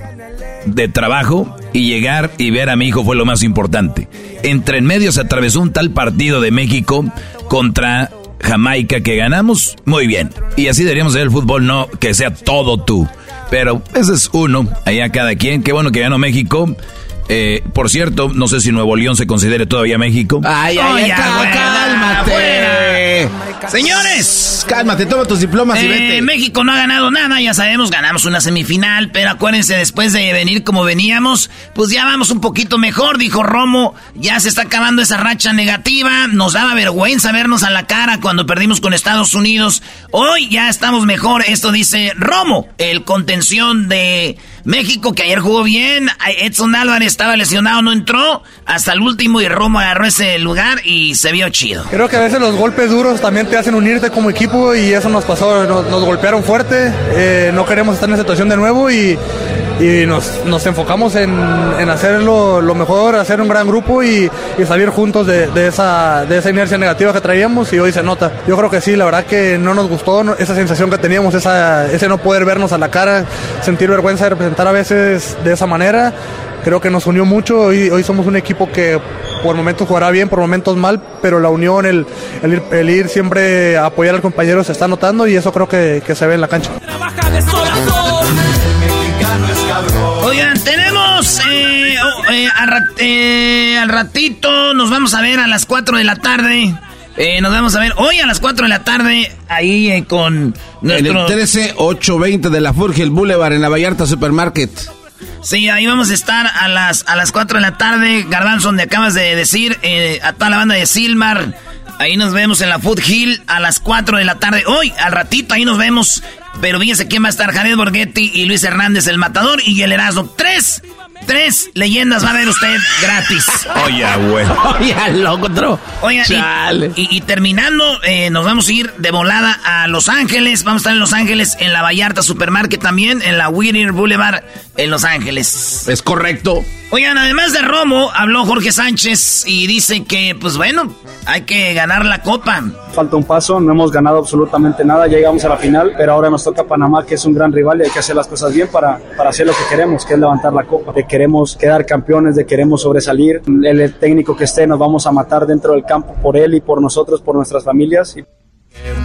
de trabajo y llegar y ver a mi hijo fue lo más importante. Entre en medio se atravesó un tal partido de México contra Jamaica que ganamos muy bien. Y así deberíamos ver el fútbol, no que sea todo tú. Pero ese es uno, allá cada quien. Qué bueno que ganó México. Eh, por cierto, no sé si Nuevo León se considere todavía México. Ay, ay, ay, cálmate. Señores, Cálmate, toma tus diplomas y Eh, vete. México no ha ganado nada, ya sabemos, ganamos una semifinal, pero acuérdense, después de venir como veníamos, pues ya vamos un poquito mejor, dijo Romo, ya se está acabando esa racha negativa, nos daba vergüenza vernos a la cara cuando perdimos con Estados Unidos, hoy ya estamos mejor, esto dice Romo, el contención de México que ayer jugó bien, Edson Álvarez estaba lesionado, no entró, hasta el último y Romo agarró ese lugar y se vio chido. Creo que a veces los golpes duros también te hacen unirte como equipo y eso nos pasó, nos, golpearon fuerte, eh, no queremos estar en esa situación de nuevo y, y nos, nos enfocamos en, en hacerlo lo mejor, hacer un gran grupo y, y salir juntos de, de esa, de esa inercia negativa que traíamos y hoy se nota. Yo creo que sí, la verdad que no nos gustó esa sensación que teníamos, esa, ese no poder vernos a la cara, sentir vergüenza de representar a veces de esa manera creo que nos unió mucho. Hoy, hoy somos un equipo que por momentos jugará bien, por momentos mal, pero la unión, el, el ir, el ir siempre a apoyar al compañero se está notando y eso creo que, que se ve en la cancha. Oigan, tenemos eh, oh, eh, al, rat- eh, al ratito, nos vamos a ver a las 4 de la tarde. Nos vamos a ver hoy a las 4 de la tarde ahí con En nuestro... el 13-820 de la Furgil Boulevard en la Vallarta Supermarket. Sí, ahí vamos a estar a las, a las 4 de la tarde. Garbanzo, donde acabas de decir, a toda la banda de Silmar. Ahí nos vemos en la Food Hill a las 4 de la tarde. Hoy, al ratito, ahí nos vemos. Pero fíjense quién va a estar, Jared Borghetti y Luis Hernández, el matador y el Erasmo. Tres, tres leyendas va a ver usted gratis. Oye, güey. Oye, loco, otro. Oiga, y- Chale. y, y terminando, eh, nos vamos a ir de volada a Los Ángeles. Vamos a estar en Los Ángeles, en la Vallarta Supermarket también, en la Whittier Boulevard, en Los Ángeles. Es correcto. Oigan, además de Romo, habló Jorge Sánchez y dice que, pues bueno, hay que ganar la copa. Falta un paso, no hemos ganado absolutamente nada, ya llegamos a la final, pero ahora nos toca Panamá, que es un gran rival y hay que hacer las cosas bien para, para hacer lo que queremos, que es levantar la copa, de queremos quedar campeones, de queremos sobresalir. El, el técnico que esté nos vamos a matar dentro del campo por él y por nosotros, por nuestras familias. Y-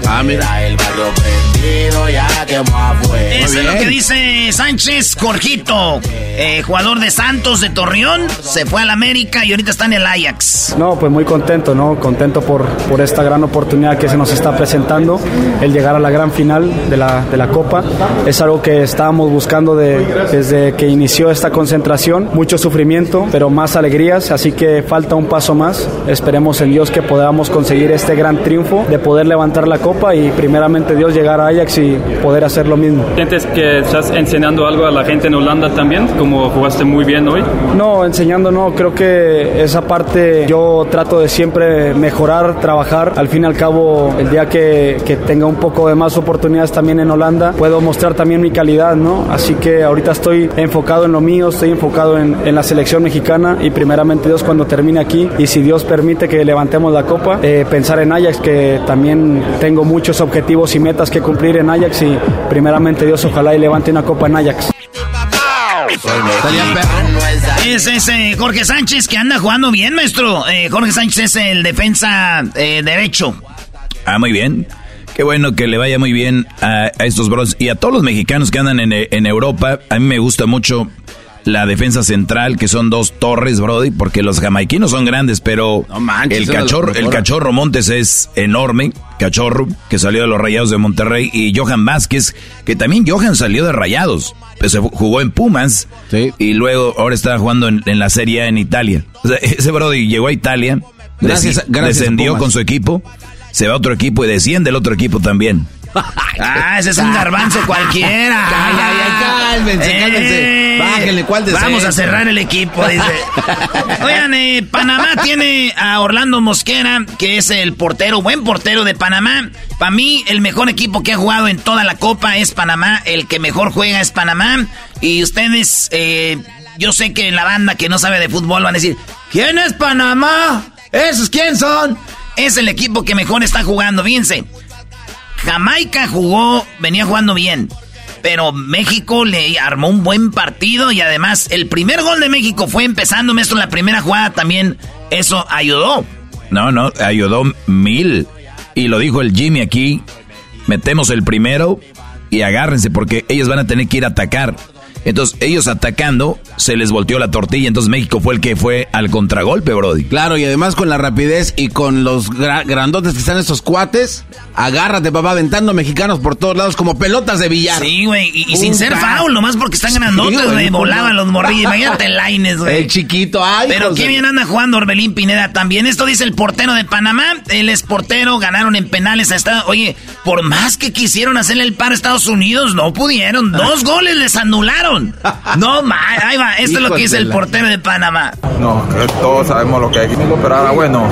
Ah, mira. El barrio prendido ya quemó afuera. Eso es lo que dice Sánchez Jorgito, eh, jugador de Santos de Torreón, se fue al América y ahorita está en el Ajax. No, pues muy contento, ¿no? Contento por, por esta gran oportunidad que se nos está presentando, el llegar a la gran final de la, de la Copa. Es algo que estábamos buscando de- desde que inició esta concentración. Mucho sufrimiento, pero más alegrías, así que falta un paso más. Esperemos en Dios que podamos conseguir este gran triunfo, de poder levantar la Copa y primeramente Dios llegar a Ajax y poder hacer lo mismo. ¿Sientes que estás enseñando algo a la gente en Holanda también? Como jugaste muy bien hoy. No, enseñando no, creo que esa parte yo trato de siempre mejorar, trabajar. Al fin y al cabo, el día que, que tenga un poco de más oportunidades también en Holanda, puedo mostrar también mi calidad, ¿no? Así que ahorita estoy enfocado en lo mío, estoy enfocado en, en la selección mexicana y primeramente Dios cuando termine aquí y si Dios permite que levantemos la copa, eh, pensar en Ajax, que también tengo muchos objetivos y metas que cumplir en Ajax y primeramente Dios ojalá y levante una copa en Ajax. Es ese Jorge Sánchez que anda jugando bien, maestro. Eh, Jorge Sánchez es el defensa eh, derecho. Ah, muy bien. Qué bueno que le vaya muy bien a, a estos bros y a todos los mexicanos que andan en, en Europa. A mí me gusta mucho la defensa central, que son dos torres, Brody, porque los jamaiquinos son grandes, pero manches, el cachorro, el cachorro Montes es enorme, cachorro, que salió de los Rayados de Monterrey, y Johan Vázquez, que también Johan salió de Rayados, pues se jugó en Pumas, y luego ahora está jugando en, en la Serie A en Italia. O sea, ese Brody llegó a Italia, Gracias- descendió con su equipo, se va a otro equipo y desciende el otro equipo también. Ah, ese es un garbanzo cualquiera. cálmense, Eh, cálmense. Bájenle, ¿cuál de Vamos a cerrar el equipo, dice. Oigan, eh, Panamá tiene a Orlando Mosquera, que es el portero, buen portero de Panamá. Para mí, el mejor equipo que ha jugado en toda la Copa es Panamá. El que mejor juega es Panamá. Y ustedes, eh, yo sé que la banda que no sabe de fútbol van a decir, ¿quién es Panamá? ¿Esos quién son? Es el equipo que mejor está jugando, fíjense. Jamaica jugó, venía jugando bien. Pero México le armó un buen partido y además el primer gol de México fue empezando, maestro, la primera jugada también. Eso ayudó. No, no, ayudó mil. Y lo dijo el Jimmy aquí. Metemos el primero y agárrense porque ellos van a tener que ir a atacar. Entonces, ellos atacando, se les volteó la tortilla. Entonces, México fue el que fue al contragolpe, Brody. Claro, y además con la rapidez y con los gra- grandotes que están estos cuates, agárrate, papá, aventando mexicanos por todos lados como pelotas de billar. Sí, güey, y, y sin ser foul, nomás porque están grandotes, güey. ¿cómo Volaban los morrillos. Imagínate Laines, güey. El chiquito, ay. Pero qué bien anda jugando Orbelín Pineda también. Esto dice el portero de Panamá. Él es portero, ganaron en penales a Estados Oye, por más que quisieron hacerle el par a Estados Unidos, no pudieron. Dos goles les anularon. No, ma, ahí va. Esto es lo que dice el portero de Panamá. No, que todos sabemos lo que hay. Pero ahora, bueno,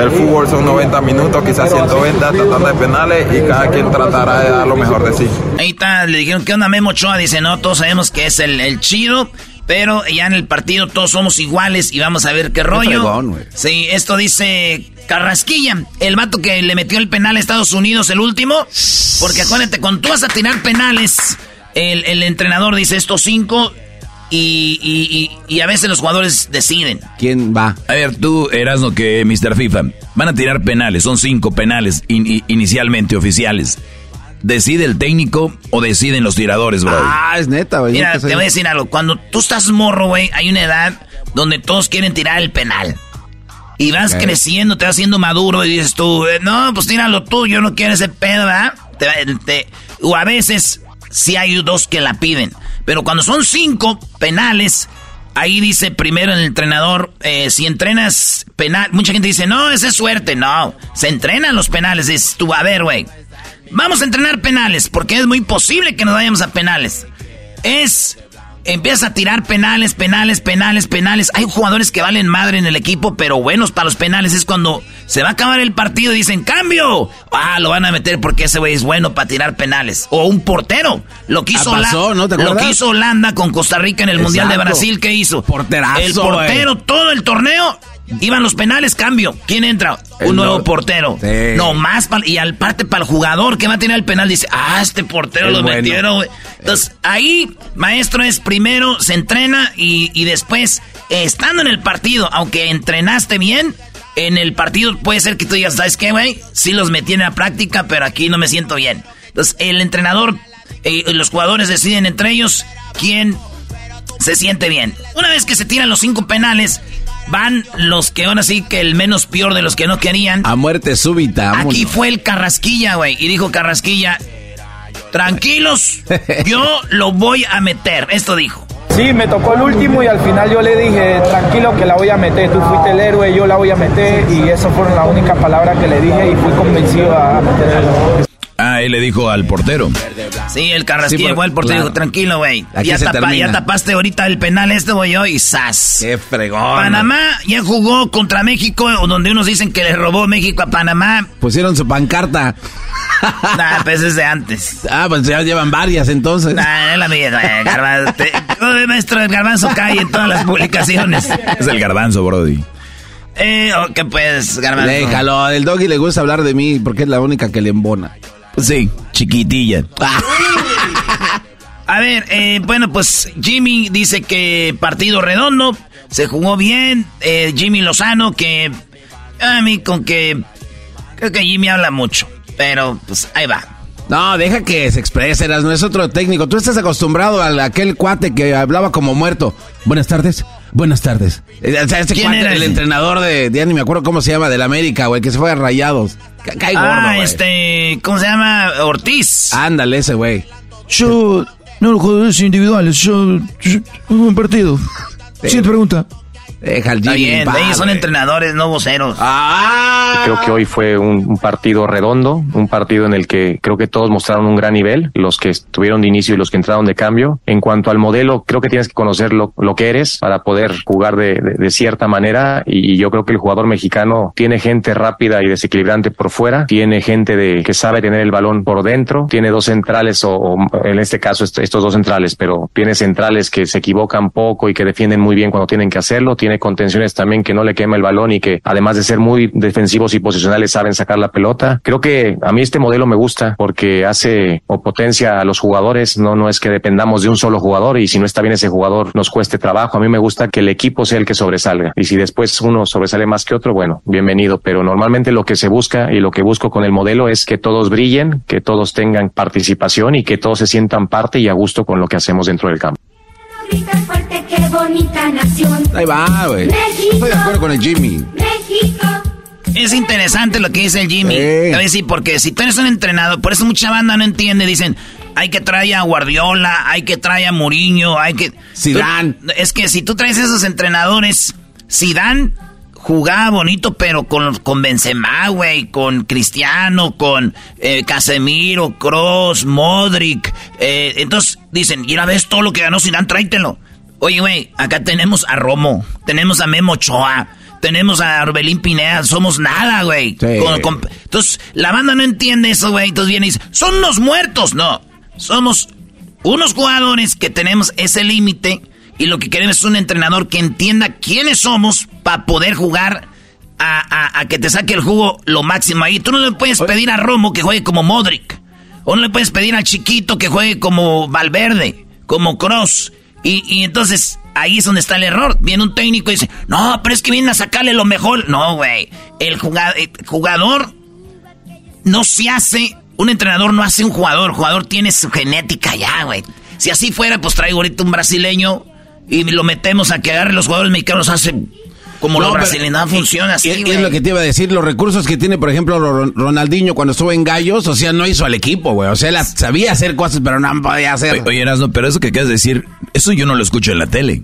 el fútbol son 90 minutos, quizás 120, tratando de penales y cada quien tratará de dar lo mejor de sí. Ahí está, le dijeron, ¿qué onda Memo Ochoa? Dice, no, todos sabemos que es el, el chido, pero ya en el partido todos somos iguales y vamos a ver qué rollo. fregón, sí, esto dice Carrasquilla, el vato que le metió el penal a Estados Unidos, el último. Porque acuérdate, cuando tú vas a tirar penales, el, el entrenador dice estos cinco y, y- y- y a veces los jugadores deciden. ¿Quién va? A ver, tú, Erasno, que Mr. FIFA, van a tirar penales, son cinco penales in- inicialmente oficiales. ¿Decide el técnico o deciden los tiradores, bro? Ah, es neta, güey. Mira, te voy a decir algo. Cuando tú estás morro, güey, hay una edad donde todos quieren tirar el penal. Y vas creciendo, te vas haciendo maduro y dices tú, eh, no, pues tíralo tú, yo no quiero ese pedo, ¿verdad? Te- te- o a veces sí hay dos que la piden. Pero cuando son cinco penales, ahí dice primero el entrenador, eh, si entrenas penal, mucha gente dice, no, esa es suerte. No, se entrenan los penales. Dices tú, a güey, vamos a entrenar penales, porque es muy posible que nos vayamos a penales. Es empieza a tirar penales, penales, penales, penales. Hay jugadores que valen madre en el equipo, pero buenos para los penales. Es cuando se va a acabar el partido y dicen, cambio. Ah, lo van a meter porque ese güey es bueno para tirar penales. O un portero. Lo que Ah, hizo, pasó, Hola- ¿no? ¿Te lo que hizo Holanda con Costa Rica en el Mundial de. Brasil, ¿qué hizo? Porterazo, El portero, todo el torneo. Iban los penales, cambio. ¿Quién entra? El Un nuevo portero. Sí. No más. pa- y al parte para el jugador que va a tener el penal, dice, ah, este portero Es lo bueno. metieron. Entonces, ahí, maestro, es primero, se entrena y, y después, eh, estando en el partido, aunque entrenaste bien, en el partido puede ser que tú digas, ¿sabes qué, güey? Sí los metí en la práctica, pero aquí no me siento bien. Entonces, el entrenador, eh, los jugadores deciden entre ellos quién se siente bien. Una vez que se tiran los cinco penales, van los que van así que el menos peor de los que no querían. A muerte súbita. vámonos. Aquí fue el Carrasquilla, güey. Y dijo Carrasquilla, tranquilos, yo lo voy a meter. Esto dijo. Sí, me tocó el último y al final yo le dije, tranquilo que la voy a meter, tú fuiste el héroe, yo la voy a meter y eso fueron la única palabra que le dije y fui convencido a meterla. Ah, él le dijo al portero. Sí, el Carrasquilla Sí, por- el portero claro. dijo, tranquilo, güey. Ya, tapa- ya tapaste ahorita el penal este, güey, yo, y ¡zas! Qué fregón. Panamá ya jugó contra México, donde unos dicen que le robó México a Panamá. Pusieron su pancarta. Nah, pues es de antes. Ah, pues ya llevan varias entonces. Nah, es la mía, güey, Garbanzo. Te- Joder, maestro, el garbanzo cae en todas las publicaciones. Es el garbanzo, Brody. Eh, ok, pues, garbanzo. Déjalo, el doggy le gusta hablar de mí porque es la única que le embona. Sí, chiquitilla. A ver, eh, bueno, pues Jimmy dice que partido redondo, se jugó bien. eh, Jimmy Lozano, que a mí con que creo que Jimmy habla mucho, pero pues ahí va. No, deja que se exprese, no es otro técnico. Tú estás acostumbrado a aquel cuate que hablaba como muerto. Buenas tardes, buenas tardes. Eh, O sea, este ¿Quién cuate, era el ese? entrenador de, ya ni me acuerdo cómo se llama, del América, güey, que se fue a Rayados. Ca- Cae gordo, ah, este, ¿cómo se llama? Ortiz. Ándale, ese güey. Yo, no los jugadores individuales, yo, yo- un buen partido. Siguiente pregunta. Deja al Está Jimmy bien, ellos son entrenadores, no voceros. Ah, creo que hoy fue un, un partido redondo, un partido en el que creo que todos mostraron un gran nivel, los que estuvieron de inicio y los que entraron de cambio. En cuanto al modelo, creo que tienes que conocer lo, lo que eres para poder jugar de, de- de cierta manera y, y yo creo que el jugador mexicano tiene gente rápida y desequilibrante por fuera, tiene gente de que sabe tener el balón por dentro, tiene dos centrales o, o en este caso est- estos dos centrales, pero tiene centrales que se equivocan poco y que defienden muy bien cuando tienen que hacerlo, tiene contenciones también que no le quema el balón y que además de ser muy defensivos y posicionales saben sacar la pelota. Creo que a mí este modelo me gusta porque hace o potencia a los jugadores, no no es que dependamos de un solo jugador y si no está bien ese jugador nos cueste trabajo. A mí me gusta que el equipo sea el que sobresalga y si después uno sobresale más que otro, bueno, bienvenido, pero normalmente lo que se busca y lo que busco con el modelo es que todos brillen, que todos tengan participación y que todos se sientan parte y a gusto con lo que hacemos dentro del campo. Qué bonita nación. Ahí va, güey. Estoy de acuerdo con el Jimmy. México. Es interesante lo que dice el Jimmy. Te voy a decir, porque si tú eres un entrenador, por eso mucha banda no entiende, dicen, hay que traer a Guardiola, hay que traer a Mourinho, hay que... Zidane. Tú- es que si tú traes esos entrenadores, Zidane jugaba bonito, pero con, con Benzema, güey, con Cristiano, con eh, Casemiro, Kroos, Modric. eh, entonces dicen, y una vez todo lo que ganó Zidane, tráetelo. Oye, güey, acá tenemos a Romo, tenemos a Memo Ochoa, tenemos a Orbelín Pineda, somos nada, güey. Con- con- entonces, la banda no entiende eso, güey. Entonces viene y dice, son unos muertos. No, somos unos jugadores que tenemos ese límite y lo que queremos es un entrenador que entienda quiénes somos para poder jugar a, a- a que te saque el jugo lo máximo ahí. Tú no le puedes pedir a Romo que juegue como Modric. O no le puedes pedir al chiquito que juegue como Valverde, como Cross. Y, entonces ahí es donde está el error. Viene un técnico y dice, no, pero es que viene a sacarle lo mejor. No, güey. El el jugador no se hace, un entrenador no hace un jugador, el jugador tiene su genética ya, güey. Si así fuera, pues traigo ahorita un brasileño y lo metemos a que agarre los jugadores mexicanos, hace como No, brasileños, no funciona así, Y- y güey. es lo que te iba a decir, los recursos que tiene, por ejemplo, Ron- Ronaldinho cuando estuvo en Gallos, o sea, no hizo al equipo, güey. O sea, él sabía hacer cosas, pero no podía hacer. Oye, oye, Erasmo, pero eso que acabas de decir, eso yo no lo escucho en la tele.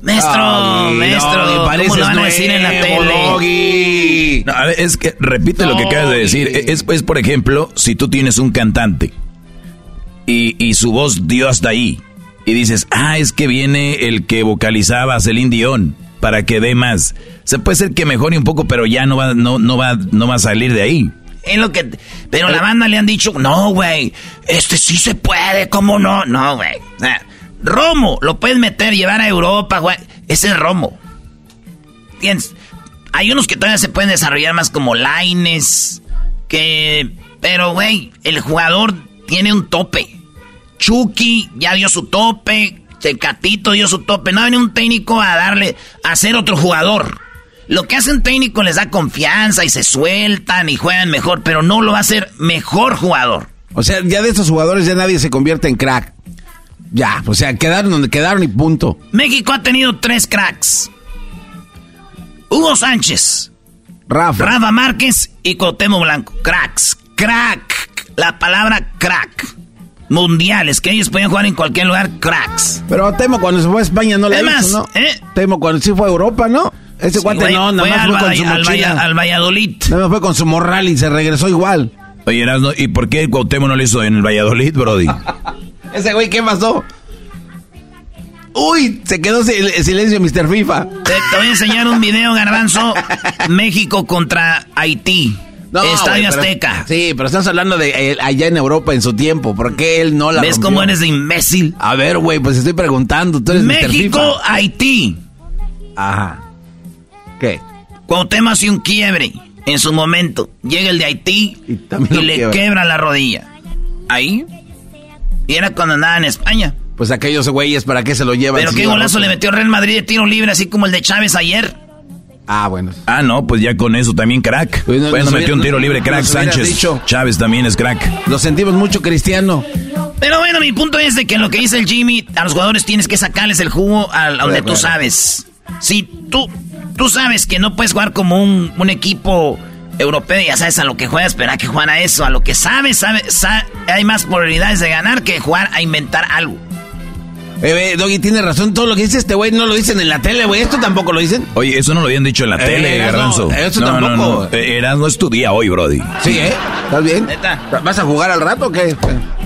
Maestro, Ay, maestro, ¿cómo pareces lo van a decir en la tele? No, a ver, es que repite lo que acabas de decir. Es, es, por ejemplo, si tú tienes un cantante y, y su voz dio hasta ahí y dices, ah, es que viene el que vocalizaba a Celine Dion para que dé más. Se puede ser que mejore un poco, pero ya no va, no, no va, no va a salir de ahí. Es lo que. Pero la banda le han dicho, no, güey, este sí se puede, ¿cómo no? No, güey. Romo, lo puedes meter, llevar a Europa, güey. Ese es Romo. ¿Entiendes? Hay unos que todavía se pueden desarrollar más como Laines, que. Pero, güey, el jugador tiene un tope. Chucky ya dio su tope, Tecatito dio su tope. No viene un técnico a darle, a ser otro jugador. Lo que hace un técnico les da confianza y se sueltan y juegan mejor, pero no lo va a hacer mejor jugador. O sea, ya de estos jugadores ya nadie se convierte en crack. Ya, o sea, quedaron donde quedaron y punto. México ha tenido tres cracks. Hugo Sánchez, Rafa, Rafa Márquez y Cuauhtémoc Blanco. Cracks, crack. La palabra crack. Mundiales, que ellos pueden jugar en cualquier lugar, cracks. Pero Temo cuando se fue a España no la Es hizo, ¿no? ¿eh? Temo cuando sí fue a Europa, ¿no? Ese Sí, no, nada fue más al fue con su al mochila. Valla- al Valladolid. Nada más fue con su morral y se regresó igual. Oye, ¿y por qué Cuauhtémoc no lo hizo en el Valladolid, Brody? Ese güey, ¿qué pasó? Uy, se quedó sil- en silencio Mr. FIFA. Te, te voy a enseñar un video, Garbanzo. México contra Haití. Estadio güey, pero- Azteca. Sí, pero estamos hablando de él allá en Europa en su tiempo. ¿Por qué él no la ¿Ves rompió? cómo eres de imbécil? A ver, güey, pues estoy preguntando. Tú eres. México, FIFA. Haití. Ajá. ¿Qué? Cuauhtémoc hace un quiebre en su momento. Llega el de Haití y, le quiebra. quebra la rodilla. Ahí. Y era cuando andaba en España. Pues aquellos güeyes, ¿para qué se lo llevan? Pero qué golazo le metió Real Madrid de tiro libre, así como el de Chávez ayer. Ah, bueno. Ah, no, pues ya con eso también crack. Pues no- bueno, metió un tiro libre crack Sánchez. dicho. Chávez también es crack. Lo sentimos mucho, Cristiano. Pero bueno, mi punto es de que lo que dice el Jimmy, a los jugadores tienes que sacarles el jugo a, a donde tú sabes. Si tú, tú sabes que no puedes jugar como un, un equipo europeo, ya sabes a lo que juegas, pero hay que jugar a eso, a lo que sabes, sabes, sa- hay más probabilidades de ganar que jugar a inventar algo. Eh, Doggy tiene razón, todo lo que dice este güey no lo dicen en la tele, güey. Esto tampoco lo dicen. Oye, eso no lo habían dicho en la Eh, tele, no, Garbanzo. eso no, tampoco. No, no. Eh, Erasmo es tu día hoy, Brody. Sí, ¿eh? ¿Estás bien? ¿Vas a jugar al rato o qué?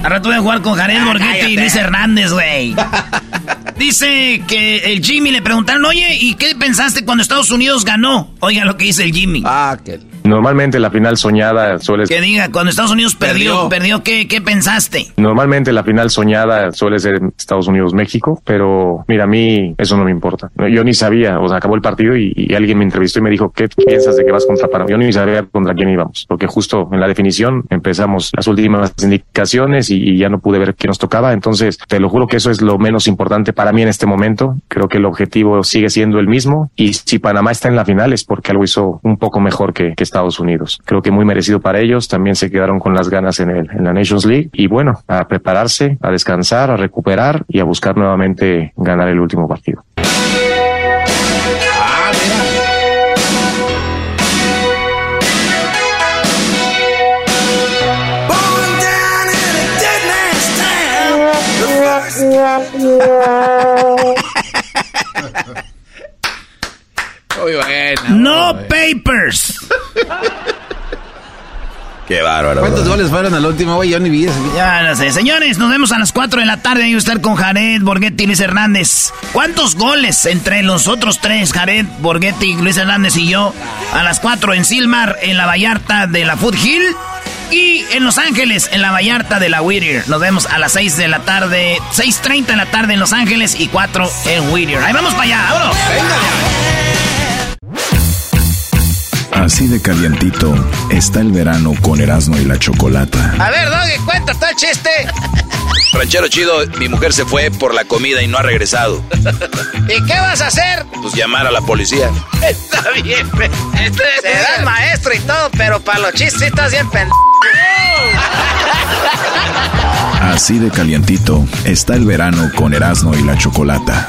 Al rato voy a jugar con Jared Ah, Borghetti y. Luis Hernández, güey. Dice que el Jimmy le preguntaron, oye, ¿y qué pensaste cuando Estados Unidos ganó? Oiga lo que dice el Jimmy. Ah, que... Normalmente la final soñada suele Que diga, cuando Estados Unidos perdió, perdió, ¿qué, ¿qué pensaste? Normalmente la final soñada suele ser Estados Unidos-México, pero mira, a mí eso no me importa. Yo ni sabía, o sea, acabó el partido y, y alguien me entrevistó y me dijo, ¿qué piensas de que vas contra Panamá? Yo ni sabía contra quién íbamos, porque justo en la definición empezamos las últimas indicaciones y, y ya no pude ver qué nos tocaba. Entonces, te lo juro que eso es lo menos importante para mí en este momento. Creo que el objetivo sigue siendo el mismo y si Panamá está en la final es porque algo hizo un poco mejor que, que Estados Unidos. Creo que muy merecido para ellos. También se quedaron con las ganas en, el, en la Nations League y bueno, a prepararse, a descansar, a recuperar y a buscar nuevamente ganar el último partido. Muy bueno. No papers. Qué bárbaro. ¿Cuántos goles fueron al último, güey? Yo ni vi ese. Ya no sé. Señores, nos vemos a las 4 de la tarde. Ahí va a estar con Jared, Borghetti y Luis Hernández. ¿Cuántos goles entre los otros tres, Jared, Borghetti, Luis Hernández y yo? A las 4 en Silmar, en la Vallarta de la Foothill. Y en Los Ángeles, en la Vallarta de la Whittier. Nos vemos a las 6 de la tarde, 6.30 de la tarde en Los Ángeles y 4 en Whittier. Ahí vamos para allá, vámonos. Así de calientito está el verano con Erasmo y la Chocolata. A ver, Doggy, cuenta todo el chiste. Ranchero chido, mi mujer se fue por la comida y no ha regresado. ¿Y qué vas a hacer? Pues llamar a la policía. Está bien, serás maestro y todo, pero para los chistes estás bien pendejo. Así de calientito está el verano con Erasmo y la Chocolata.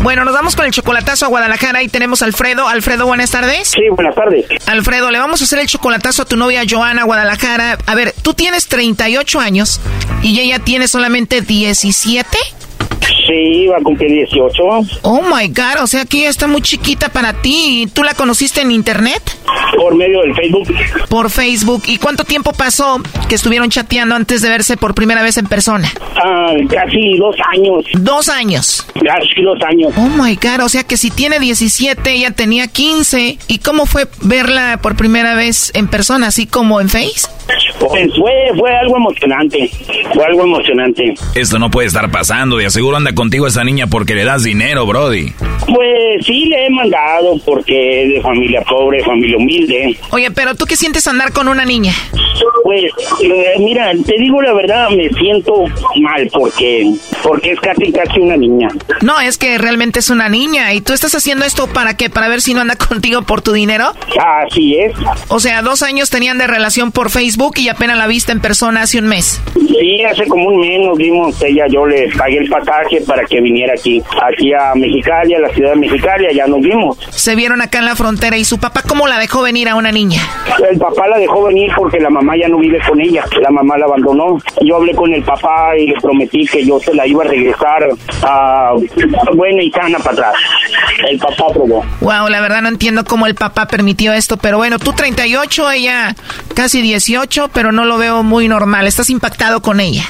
Bueno, nos vamos con el chocolatazo a Guadalajara y tenemos a Alfredo. Alfredo, buenas tardes. Sí, buenas tardes. Alfredo, le vamos a hacer el chocolatazo a tu novia Joana Guadalajara. A ver, tú tienes 38 años y ella tiene solamente 17. Sí, va a cumplir 18. Oh my god, o sea que ella está muy chiquita para ti. ¿Tú la conociste en internet? Por medio del Facebook. Por Facebook. ¿Y cuánto tiempo pasó que estuvieron chateando antes de verse por primera vez en persona? Ah, casi dos años. Dos años. Casi dos años. Oh my god, o sea que si tiene 17, ella tenía 15. ¿Y cómo fue verla por primera vez en persona, así como en Face? Pues fue, fue algo emocionante. Fue algo emocionante. Esto no puede estar pasando. De aseguro anda contigo esa niña porque le das dinero, Brody. Pues sí, le he mandado porque es de familia pobre, familia humilde. Oye, pero ¿tú qué sientes andar con una niña? Pues, eh, mira, te digo la verdad, me siento mal porque, porque es casi casi una niña. No, es que realmente es una niña. ¿Y tú estás haciendo esto para qué? ¿Para ver si no anda contigo por tu dinero? Así es. O sea, dos años tenían de relación por Facebook y apenas la viste en persona hace un mes. Sí, hace como un mes nos vimos, ella, yo le pagué el pasaje para que viniera aquí, aquí a Mexicali, a la ciudad de Mexicali, allá nos vimos. Se vieron acá en la frontera y su papá, ¿cómo la dejó venir a una niña? El papá la dejó venir porque la mamá ya no vive con ella, la mamá la abandonó. Yo hablé con el papá y le prometí que yo se la iba a regresar a buena y sana para atrás. El papá aprobó. Wow, la verdad no entiendo cómo el papá permitió esto, pero bueno, tú 38, ella casi 18, pero no lo veo muy normal. ¿Estás impactado con ella?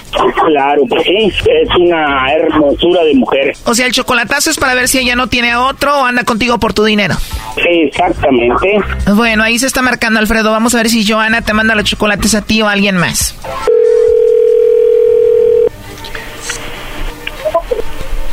Claro, pues sí, es una hermosura de mujer. O sea, el chocolatazo es para ver si ella no tiene a otro o anda contigo por tu dinero. Exactamente. Bueno, ahí se está marcando Alfredo. Vamos a ver si Joana te manda los chocolates a ti o a alguien más.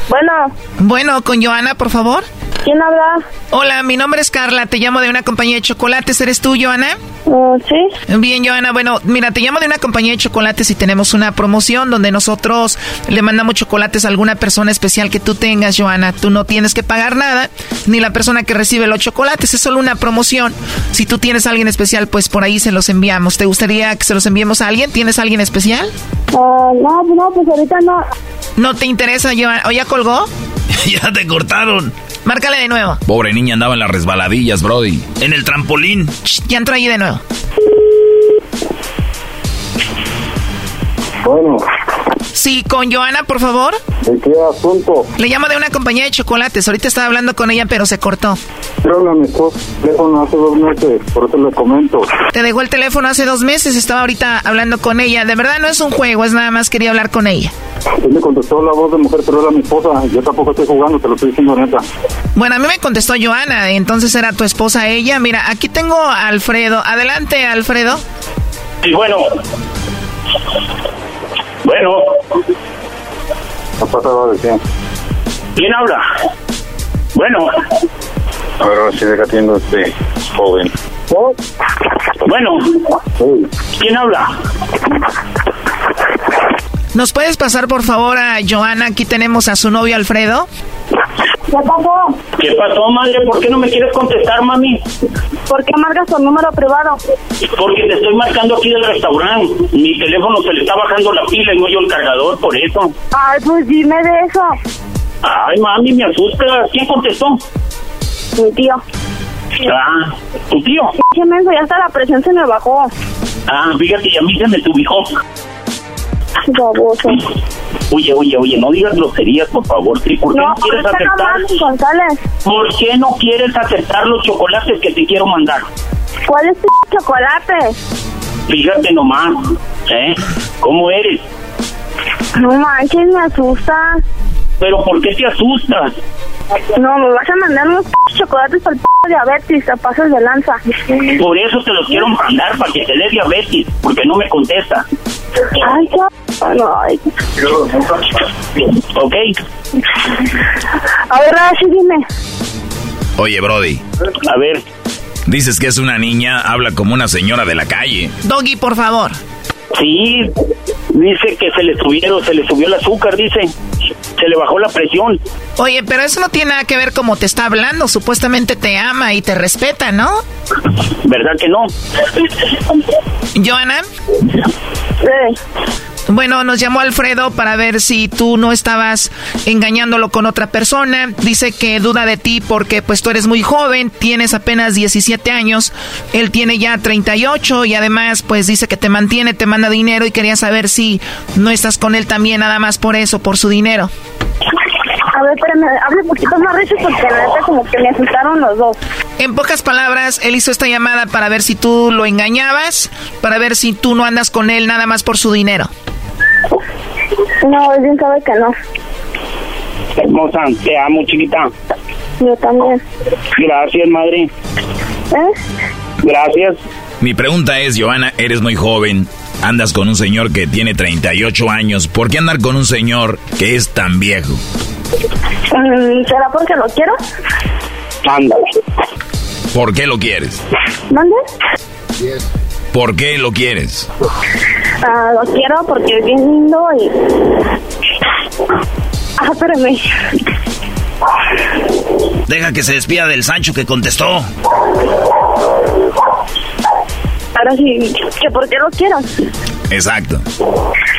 Bueno. Bueno, con Joana, por favor. ¿Quién habla? Hola, mi nombre es Carla, te llamo de una compañía de chocolates. ¿Eres tú, Joana? Uh, sí. Bien, Joana, bueno, mira, te llamo de una compañía de chocolates y tenemos una promoción donde nosotros le mandamos chocolates a alguna persona especial que tú tengas, Joana. Tú no tienes que pagar nada, ni la persona que recibe los chocolates, es solo una promoción. Si tú tienes a alguien especial, pues por ahí se los enviamos. ¿Te gustaría que se los enviemos a alguien? ¿Tienes a alguien especial? Uh, no, no, pues ahorita no. ¿No te interesa, Joana? ¿O ya colgó? ya te cortaron. Márcale de nuevo. Pobre niña andaba en las resbaladillas, Brody. En el trampolín. ya entró ahí de nuevo. Bueno. Sí, con Joana, por favor. ¿De qué asunto? Le llamo de una compañía de chocolates. Ahorita estaba hablando con ella, pero se cortó. Pero mi teléfono hace dos meses, por eso le comento. Te dejó el teléfono hace dos meses, estaba ahorita hablando con ella. De verdad no es un juego, es nada más quería hablar con ella. Él me contestó la voz de mujer, pero era mi esposa. Yo tampoco estoy jugando, te lo estoy diciendo neta. Bueno, a mí me contestó Joana, entonces era tu esposa ella. Mira, aquí tengo a Alfredo. Adelante, Alfredo. Y bueno. Bueno. ¿Qué pasado de quién? ¿Quién habla? Bueno. A ver, si deja atiendo este joven. Bueno. ¿Quién habla? ¿Nos puedes pasar por favor a Joana? Aquí tenemos a su novio Alfredo. ¿Qué pasó? ¿Qué pasó, madre? ¿Por qué no me quieres contestar, mami? ¿Por qué marcas tu número privado? Porque te estoy marcando aquí del restaurante. Mi teléfono se le está bajando la pila y no yo el cargador, por eso. Ay, pues dime de eso. Ay, mami, me asusta. ¿Quién contestó? Mi tío. Ah, ¿tu tío? Qué menso, ya hasta la presión se me bajó. Ah, fíjate, y a mí se me subijó. Baboso. Oye, oye, oye, no digas groserías, por favor. ¿sí? ¿Por qué no, no quieres aceptar? no más, González. ¿Por qué no quieres aceptar los chocolates que te quiero mandar? ¿Cuál es tu chocolate? Fíjate nomás, ¿eh? ¿Cómo eres? No manches, me asusta. ¿Pero por qué te asustas? No, me vas a mandar unos chocolates para el p diabetes, te pasas de lanza. Por eso te los quiero mandar, para que te dé diabetes, porque no me contesta. Ay, qué... No, ay. ¿Ok? A ver, ahora sí dime. Oye, Brody. A ver. Dices que es una niña, habla como una señora de la calle. Doggy, por favor. Sí, dice que se le subieron, se le subió el azúcar, dice. Se le bajó la presión. Oye, pero eso no tiene nada que ver como te está hablando. Supuestamente te ama y te respeta, ¿no? ¿Verdad que no? Joana. Bueno, nos llamó Alfredo para ver si tú no estabas engañándolo con otra persona. Dice que duda de ti porque pues tú eres muy joven, tienes apenas 17 años, él tiene ya 38 y además pues dice que te mantiene, te manda dinero y quería saber si no estás con él también nada más por eso, por su dinero. A ver, espérame, hable un poquito más recio porque la neta como que me asustaron los dos. En pocas palabras, él hizo esta llamada para ver si tú lo engañabas, para ver si tú no andas con él nada más por su dinero. No, él bien sabe que no. Hermosa, te amo, chiquita. Yo también. Gracias, madre. ¿Eh? Gracias. Mi pregunta es, Joana, eres muy joven, andas con un señor que tiene 38 años, ¿por qué andar con un señor que es tan viejo? Mm, ¿Será porque lo quiero? Ándale. ¿Por qué lo quieres? ¿Mande? ¿Por qué lo quieres? Ah, lo quiero porque es bien lindo y... Ah, espérame. Deja que se despida del Sancho que contestó. Ahora sí, que por qué lo quiero. Exacto.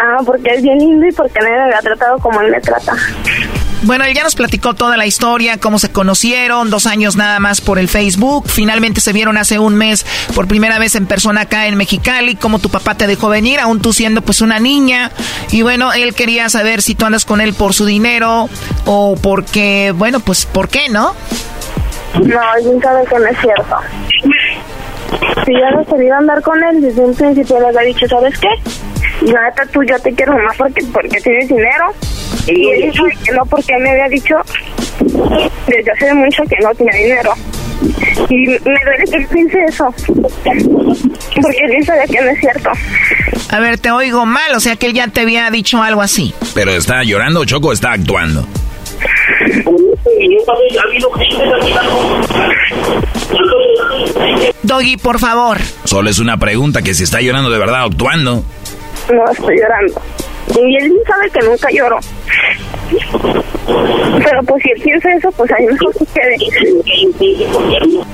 Ah, porque es bien lindo y porque nadie me ha tratado como él me trata. Bueno, él ya nos platicó toda la historia, cómo se conocieron, dos años nada más por el Facebook. Finalmente se vieron hace un mes por primera vez en persona acá en Mexicali, cómo tu papá te dejó venir, aún tú siendo pues una niña. Y bueno, él quería saber si tú andas con él por su dinero o porque, bueno, pues, ¿por qué, no? No, alguien sabe que no es cierto. Si yo no andar con él, desde un principio le había dicho, ¿sabes qué? Neta, tú yo te quiero más porque, porque tienes dinero. Y él dijo que no, porque él me había dicho desde hace mucho que no tenía dinero. Y me duele que él piense eso. Porque él sabe que no es cierto. A ver, te oigo mal, o sea que él ya te había dicho algo así. Pero está llorando, Choco, está actuando. Doggy, por favor. Solo es una pregunta que si está llorando de verdad o actuando. No, estoy llorando. Y él sabe que nunca lloro. Pero pues si él piensa eso, pues a mí mejor que quede.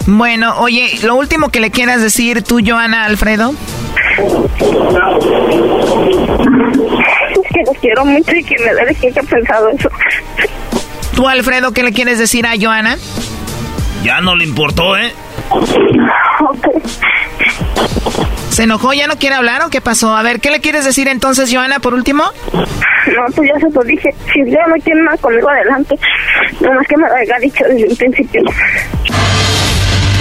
Bueno, oye, lo último que le quieras decir tú, Joana Alfredo. Es que los quiero mucho y que me duele que haya pensado eso. Tú, Alfredo, ¿qué le quieres decir a Joana? Ya no le importó, ¿eh? Ok. ¿Se enojó? ¿Ya no quiere hablar o qué pasó? A ver, ¿qué le quieres decir entonces, Joana, por último? No, pues ya se lo dije. Si ya no quiere nada conmigo adelante, nomás que me lo haya dicho desde un principio.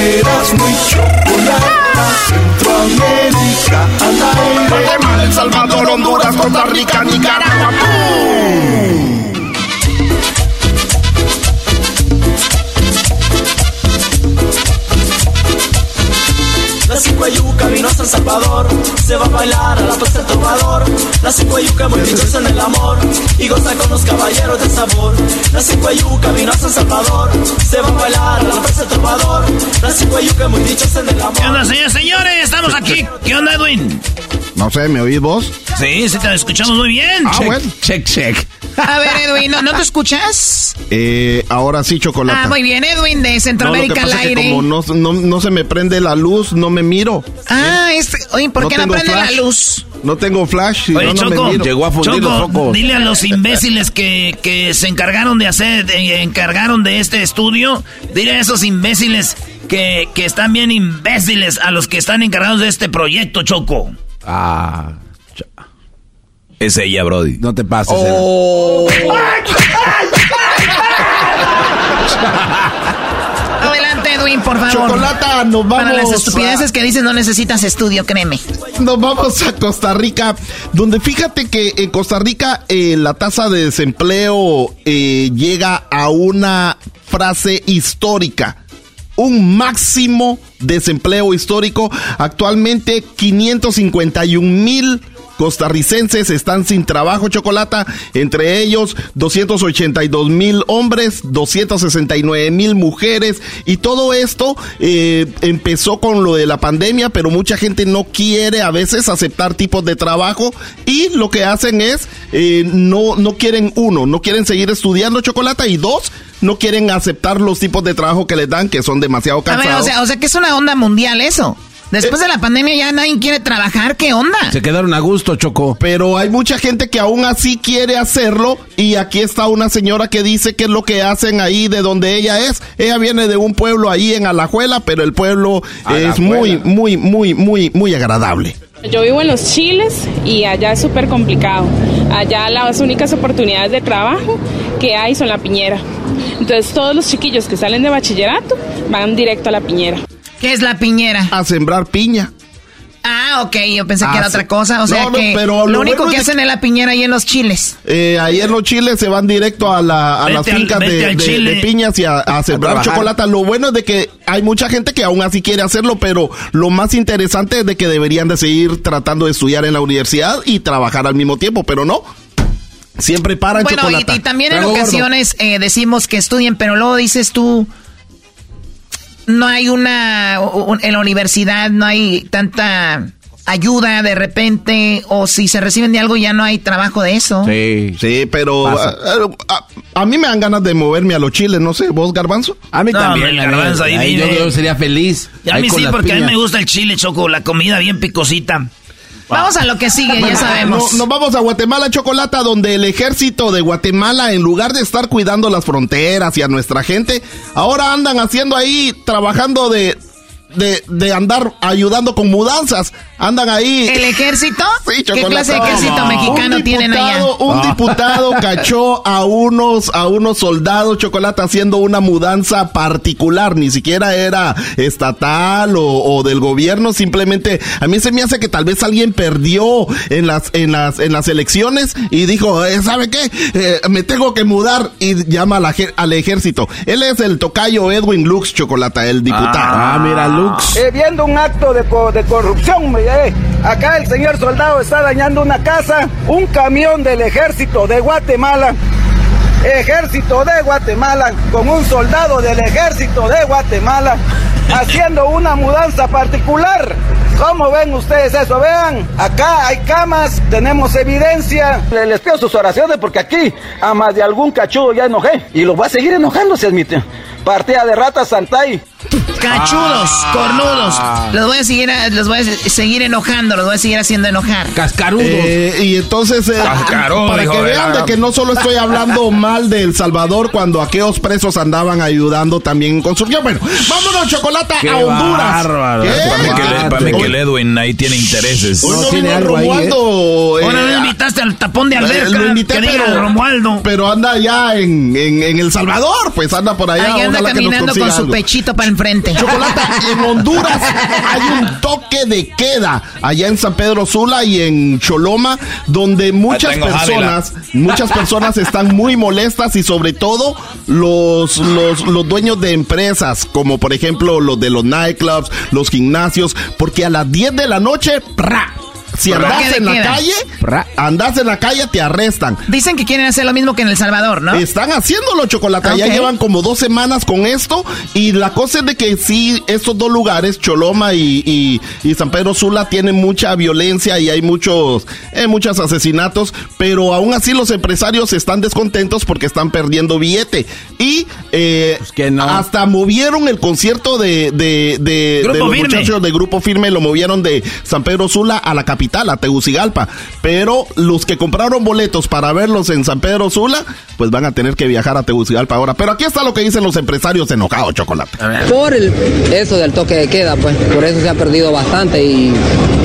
eras muy chocolata. Centroamérica al aire. Guatemala, El Salvador, Honduras, Costa Rica, Nicaragua. ¡Pum! La ciguayuca vino a San Salvador, se va a bailar a la fiesta del trovador. La ciguayuca muy dichosa en el amor y goza con los caballeros de sabor. La ciguayuca vino a San Salvador, se va a bailar a la fiesta del trovador. La ciguayuca muy dichosa en el amor. ¿Qué onda, señores, señores? Estamos aquí. ¿Qué onda, Edwin? No sé, ¿me oís vos? Sí, sí, te escuchamos muy bien. Ah, bueno. Check, check. A ver, Edwin, ¿no, no te escuchas? Eh, ahora sí, chocolate. Ah, muy bien, Edwin, de Centroamérica no, lo que al es que aire. como no, no, no se me prende la luz, no me miro. Ah, este, oye, ¿por No qué no prende flash. la luz? No tengo flash y Oye, no, no Choco, me miro. Choco, dile a los imbéciles que, que se encargaron de hacer, de- encargaron de este estudio, dile a esos imbéciles que, que están bien imbéciles a los que están encargados de este proyecto, Choco. Ah. Es ella, Brody. No te pases. Oh. Adelante, Edwin, por favor. Chocolata, nos vamos. Para las estupideces que dices no necesitas estudio, créeme. Nos vamos a Costa Rica, donde fíjate que en Costa Rica eh, la tasa de desempleo eh, llega a una frase histórica. Un máximo desempleo histórico. Actualmente 551 mil costarricenses están sin trabajo, Chocolata. Entre ellos, 282 mil hombres, 269 mil mujeres. Y todo esto eh, empezó con lo de la pandemia, pero mucha gente no quiere a veces aceptar tipos de trabajo. Y lo que hacen es, eh, no, no quieren, uno, no quieren seguir estudiando Chocolata. Y dos, no quieren aceptar los tipos de trabajo que les dan, que son demasiado A cansados. ver, o sea, o sea que es una onda mundial eso. Después de la pandemia ya nadie quiere trabajar, ¿qué onda? Se quedaron a gusto, Choco. Pero hay mucha gente que aún así quiere hacerlo y aquí está una señora que dice que es lo que hacen ahí de donde ella es. Ella viene de un pueblo ahí en Alajuela, pero el pueblo es muy, muy, muy, muy, muy agradable. Yo vivo en los Chiles y allá es súper complicado. Allá las únicas oportunidades de trabajo que hay son la piñera. Entonces todos los chiquillos que salen de bachillerato van directo a la piñera. ¿Qué es la piñera? A sembrar piña. Ah, ok, yo pensé que Ah, era sí. otra cosa. O sea No, no, que pero lo, lo único bueno que hacen es la piñera ahí en los chiles. Eh, ahí en los chiles se van directo a, la, a las fincas de, piñas y a, a sembrar chocolate. Lo bueno es de que hay mucha gente que aún así quiere hacerlo, pero lo más interesante es de que deberían de seguir tratando de estudiar en la universidad y trabajar al mismo tiempo, pero no. Siempre paran Bueno, y, chocolate. y también en ocasiones eh, decimos que estudien, pero luego dices tú, no hay una, un- en la universidad no hay tanta ayuda de repente, o si se reciben de algo ya no hay trabajo de eso. Sí, sí, pero a, a- a mí me dan ganas de moverme a los chiles, no sé, vos, Garbanzo. A mí No, también. garbanzo, ahí Ahí yo, sería feliz. Y a Ahí mí sí, porque a mí me gusta el chile, Choco, la comida bien picosita. Vamos a lo que sigue, ya sabemos. no- nos vamos a Guatemala, Chocolata, donde el ejército de Guatemala, en lugar de estar cuidando las fronteras y a nuestra gente, ahora andan haciendo ahí, trabajando de, de, de andar ayudando con mudanzas. Andan ahí. ¿El ejército? Sí, ¿Qué clase de ejército mexicano tienen allá? Un diputado cachó a unos, a unos soldados chocolate haciendo una mudanza particular, ni siquiera era estatal o, o del gobierno, simplemente a mí se me hace que tal vez alguien perdió en las, en las, en las elecciones y dijo, eh, ¿sabe qué? Eh, me tengo que mudar y llama a la al ejército. Él es el tocayo Edwin Lux Chocolata, el diputado. Ah, mira, Lux. Eh, viendo un acto de, co- de corrupción, eh, acá el señor soldado está dañando una casa, un camión del ejército de Guatemala, ejército de Guatemala, con un soldado del ejército de Guatemala, haciendo una mudanza particular. ¿Cómo ven ustedes eso? Vean, acá hay camas, tenemos evidencia. Le- Les pido sus oraciones porque aquí a más de algún cachudo ya enojé y los va a seguir enojando, se admite. Partida de ratas, Santay. Cachudos, Ah. cornudos. Los voy a seguir, los voy a seguir enojando, los voy a seguir haciendo enojar. Cascarudos. Eh, y entonces, eh, para que de vean de que no solo estoy hablando mal de El Salvador cuando aquellos presos andaban ayudando también en construcción. Bueno, vámonos, Chocolata, Qué a Honduras. Para mí que, el Edwin ahí tiene intereses. hoy no vino Romualdo. eh, Ahora no invitaste al tapón de eh, alberca. lo invité, pero, Romualdo. pero anda allá en, en, en El Salvador, pues anda por allá. Ahí anda caminando con su pechito para enfrente. Chocolata, en Honduras hay un toque de queda allá en San Pedro Sula y en Choloma, donde muchas personas, muchas personas están muy molestas y sobre todo los, los, los dueños de empresas, como por ejemplo los de los nightclubs, los gimnasios, porque a las 10 de la noche, ¡pra! Si ¿Toque andas de en la queda? calle, andas en la calle, te arrestan. Dicen que quieren hacer lo mismo que en El Salvador, ¿no? Están haciéndolo, Chocolata. Ya Ok. llevan como dos semanas con esto. Y la cosa es de que sí, estos dos lugares, Choloma y, y- y San Pedro Sula, tienen mucha violencia y hay muchos, eh, muchos asesinatos. Pero aún así los empresarios están descontentos porque están perdiendo billete. Y eh, hasta movieron el concierto de, de, de, los Firme. muchachos de Grupo Firme, lo movieron de San Pedro Sula a la capital, a Tegucigalpa. Pero los que compraron boletos para verlos en San Pedro Sula, pues van a tener que viajar a Tegucigalpa ahora. Pero aquí está lo que dicen los empresarios enojados, Chocolate. Por el- eso del toque de queda, pues por eso se ha perdido bastante y,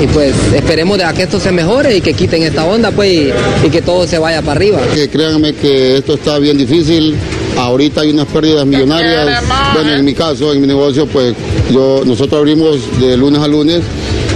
y, pues esperemos de a que esto se mejore y que quiten esta onda pues y, y que todo se vaya para arriba. Que créanme que esto está bien difícil. Ahorita hay unas pérdidas millonarias. Bueno, en mi caso, en mi negocio, pues yo nosotros abrimos de lunes a lunes.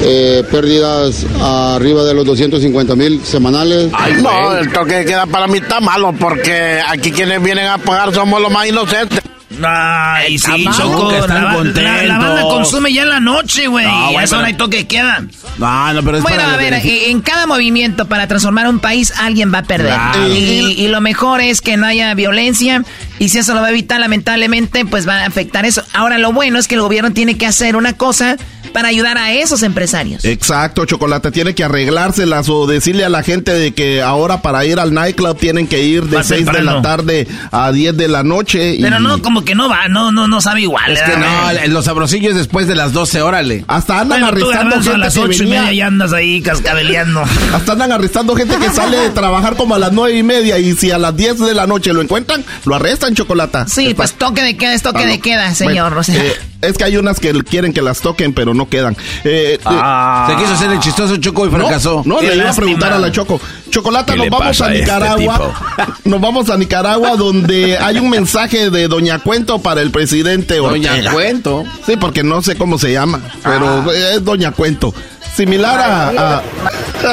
Eh, pérdidas arriba de los 250 mil semanales. no, el toque de queda para mí está malo porque aquí quienes vienen a pagar somos los más inocentes. Ay, sí, Choco. La, ba- la- la banda con consume ya en la noche, güey. No, pero- hora hay toque de queda. No, no, pero es Bueno, para a ver, eh, en cada movimiento para transformar un país alguien va a perder. Claro. Y, y lo mejor es que no haya violencia y si eso lo va a evitar, lamentablemente, pues va a afectar eso. Ahora, lo bueno es que el gobierno tiene que hacer una cosa para ayudar a esos empresarios. Exacto, Chocolate, tiene que arreglárselas o decirle a la gente de que ahora para ir al nightclub tienen que ir de Más 6 de la tarde a 10 de la noche. y- Pero no, como que no va, no, no, no sabe igual. Es que ¿verdad, no, los sabrosillos después de las 12, órale. Hasta andan Bueno, arrestando gente a las que ocho y venía- media ya andas ahí cascabeleando. Hasta andan arrestando gente que sale de trabajar como a las nueve y media y si a las 10 de la noche lo encuentran, lo arrestan, Chocolata. Sí, pues toque de queda es toque Ah, no. de queda, señor. Bueno, o sea. eh, es que hay unas que quieren que las toquen, pero no quedan. Eh, Ah. Se quiso hacer el chistoso Choco y fracasó. No, le iba a preguntar a la Choco. Chocolata, ¿Qué nos vamos a este Nicaragua. nos vamos a Nicaragua donde hay un mensaje de Doña Cuento para el presidente Doña Ortega. Cuento. Sí, porque no sé cómo se llama, pero Ah. es Doña Cuento. Similar a, a-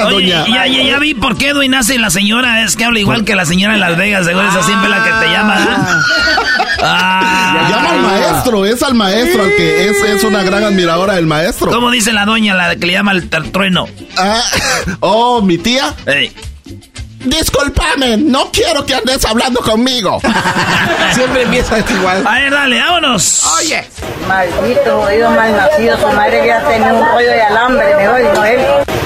a Oye, Doña... ya, ya, ya vi por qué Edwin hace la señora, es que habla igual que la señora en Las Vegas, seguro esa siempre la que te llama. Ah. Llama al maestro, es al maestro, al que es, es una gran admiradora del maestro. ¿Cómo dice la doña, la que le llama el tar- trueno? Ah, oh, mi tía. Discúlpame, no quiero que andes hablando conmigo. Siempre empieza igual. A ver, dale, vámonos. Oye. Maldito, jodido, malnacido, su madre que ya tenía un rollo de alambre, mejor y no él.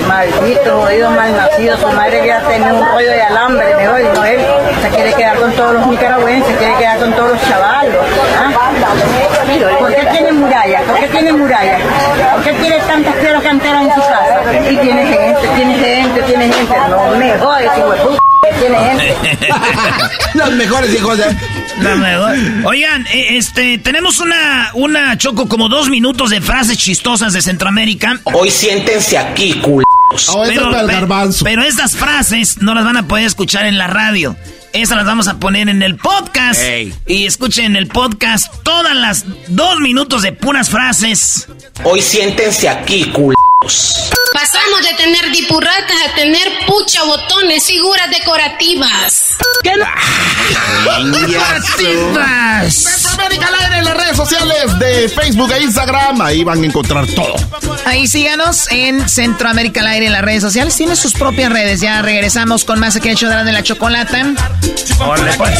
Maldito, jodido, malnacido, su madre que ya tenía un rollo de alambre, mejor y no él. Se quiere quedar con todos los nicaragüenses, quiere quedar con todos los chavalos. ¿ah? ¿Por qué tiene murallas? ¿Por qué tiene murallas? ¿Por qué tiene tantas piedras canteras en su casa? Y tiene gente, tiene gente, tiene gente. No me jodes, hijo de puta, tiene gente. Los mejores hijos de... La mejor. Oigan, eh, este, tenemos una, una choco como dos minutos de frases chistosas de Centroamérica. Hoy siéntense aquí, culos. Oh, ese es para el pe- garbanzo. pero estas frases no las van a poder escuchar en la radio. Esas las vamos a poner en el podcast. Y escuchen en el podcast todas las dos minutos de puras frases. Hoy siéntense aquí, culos. Pasamos de tener dipurratas a tener pucha botones, figuras decorativas. ¿Qué? Centroamérica al aire en las redes sociales de Facebook e Instagram. Ahí van a encontrar todo. Ahí síganos en Centroamérica al aire en las redes sociales. Tiene sus propias redes. Ya regresamos con más aquí show de la, de la chocolata. Órale, pues.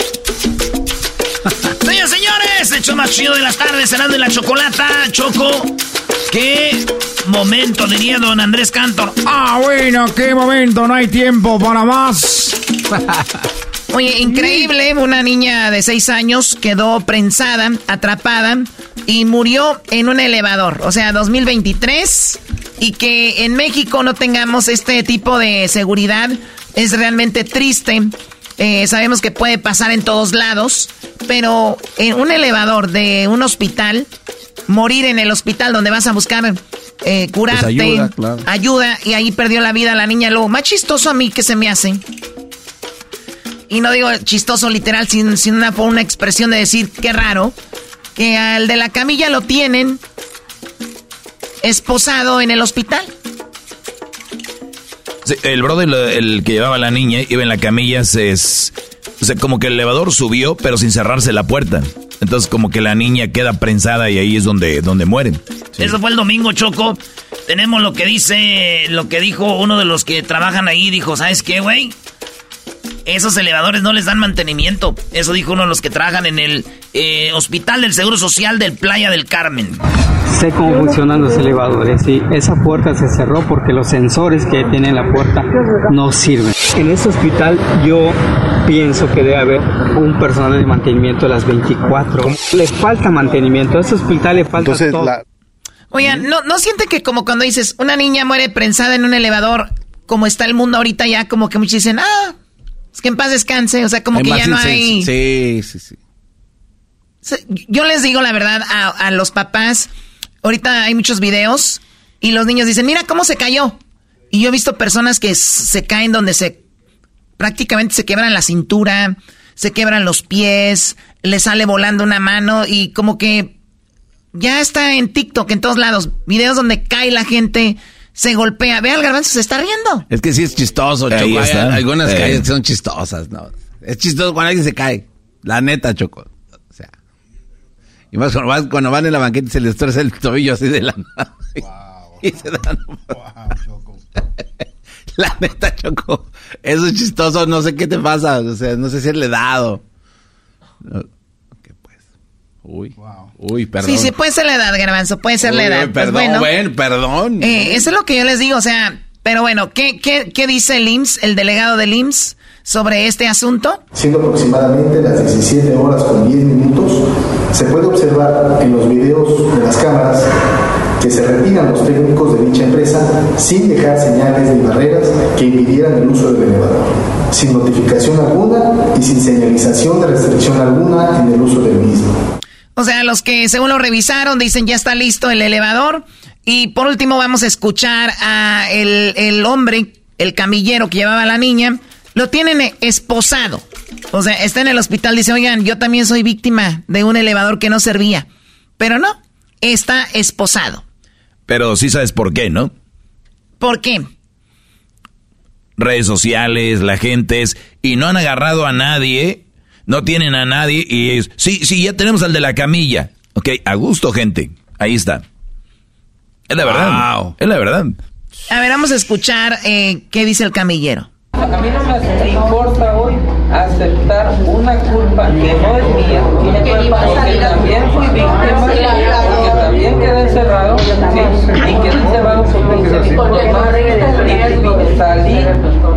el más chido de las tardes, cenando en la chocolata, Choco. ¿Qué momento diría don Andrés Cantor? Ah, bueno, qué momento, no hay tiempo para más. Oye, increíble, una niña de seis años quedó prensada, atrapada y murió en un elevador. O sea, 2023 y que en México no tengamos este tipo de seguridad es realmente triste. Eh, sabemos que puede pasar en todos lados, pero en un elevador de un hospital, morir en el hospital donde vas a buscar eh, curarte, Pues ayuda, claro. ayuda, y ahí perdió la vida la niña. Lo más chistoso a mí que se me hace y no digo chistoso literal, sin, sin una, una expresión de decir qué raro, que al de la camilla lo tienen esposado en el hospital. El brother, el, que llevaba a la niña, iba en la camilla, se o como que el elevador subió, pero sin cerrarse la puerta. Entonces, como que la niña queda prensada y ahí es donde, donde mueren. Eso fue el domingo, Choco. Tenemos lo que dice, lo que dijo uno de los que trabajan ahí. Dijo, ¿sabes qué, güey? Esos elevadores no les dan mantenimiento. Eso dijo uno de los que trabajan en el eh, Hospital del Seguro Social del Playa del Carmen. Sé cómo funcionan los elevadores y esa puerta se cerró porque los sensores que tiene la puerta no sirven. En este hospital yo pienso que debe haber un personal de mantenimiento a las 24. Le falta mantenimiento, a este hospital le falta todo. Oigan, ¿no, ¿no siente que como cuando dices una niña muere prensada en un elevador, como está el mundo ahorita ya, como que muchos dicen, ah, es que en paz descanse, o sea, como Hay que ya no hay... Sí, sí, sí. Yo les digo la verdad a, a los papás, ahorita hay muchos videos y los niños dicen, mira cómo se cayó. Y yo he visto personas que se caen donde se prácticamente se quebran la cintura, se quebran los pies, le sale volando una mano y como que ya está en TikTok, en todos lados, videos donde cae la gente, se golpea. Ve al garbanzo, se está riendo. Es que sí es chistoso, Ahí Choco. Hay está. algunas Eh. caídas que son chistosas, ¿no? Es chistoso cuando alguien se cae. La neta, Choco. O sea. Y más cuando, vas- cuando van en la banqueta y se les torce el tobillo así de la nada. Y se dan. La neta, Choco. Eso es chistoso. No sé qué te pasa. O sea, no sé si es la edad o. No. ¿Qué pues? Uy. Uy, perdón. Sí, sí, puede ser la edad, garbanzo, puede ser la Uy, edad. uy, Pues perdón, bueno, bueno, perdón. eh, eso es lo que yo les digo, o sea, pero bueno, ¿qué, qué, qué dice el IMSS, el delegado del IMSS, sobre este asunto? Siendo aproximadamente las 17 horas con 10 minutos, se puede observar en los videos de las cámaras que se retiran los técnicos de dicha empresa sin dejar señales ni barreras que impidieran el uso del elevador, sin notificación alguna y sin señalización de restricción alguna en el uso del mismo. O sea, los que según lo revisaron dicen ya está listo el elevador. Y por último vamos a escuchar a el, el hombre, el camillero que llevaba a la niña. Lo tienen eh, esposado. O sea, está en el hospital, dice, oigan, yo también soy víctima de un elevador que no servía. Pero no, está esposado. Pero sí sabes por qué, ¿no? ¿Por qué? Redes sociales, la gente es... Y no han agarrado a nadie, no tienen a nadie y es... Sí, sí, ya tenemos al de la camilla. Ok, a gusto, gente. Ahí está. Es la verdad. Es la verdad. A ver, vamos a escuchar eh, qué dice el camillero. A mí no me importa hoy aceptar una culpa que no es mía, porque también fui víctima, porque también quedé encerrado, ¿sí? y quedé encerrado porque salí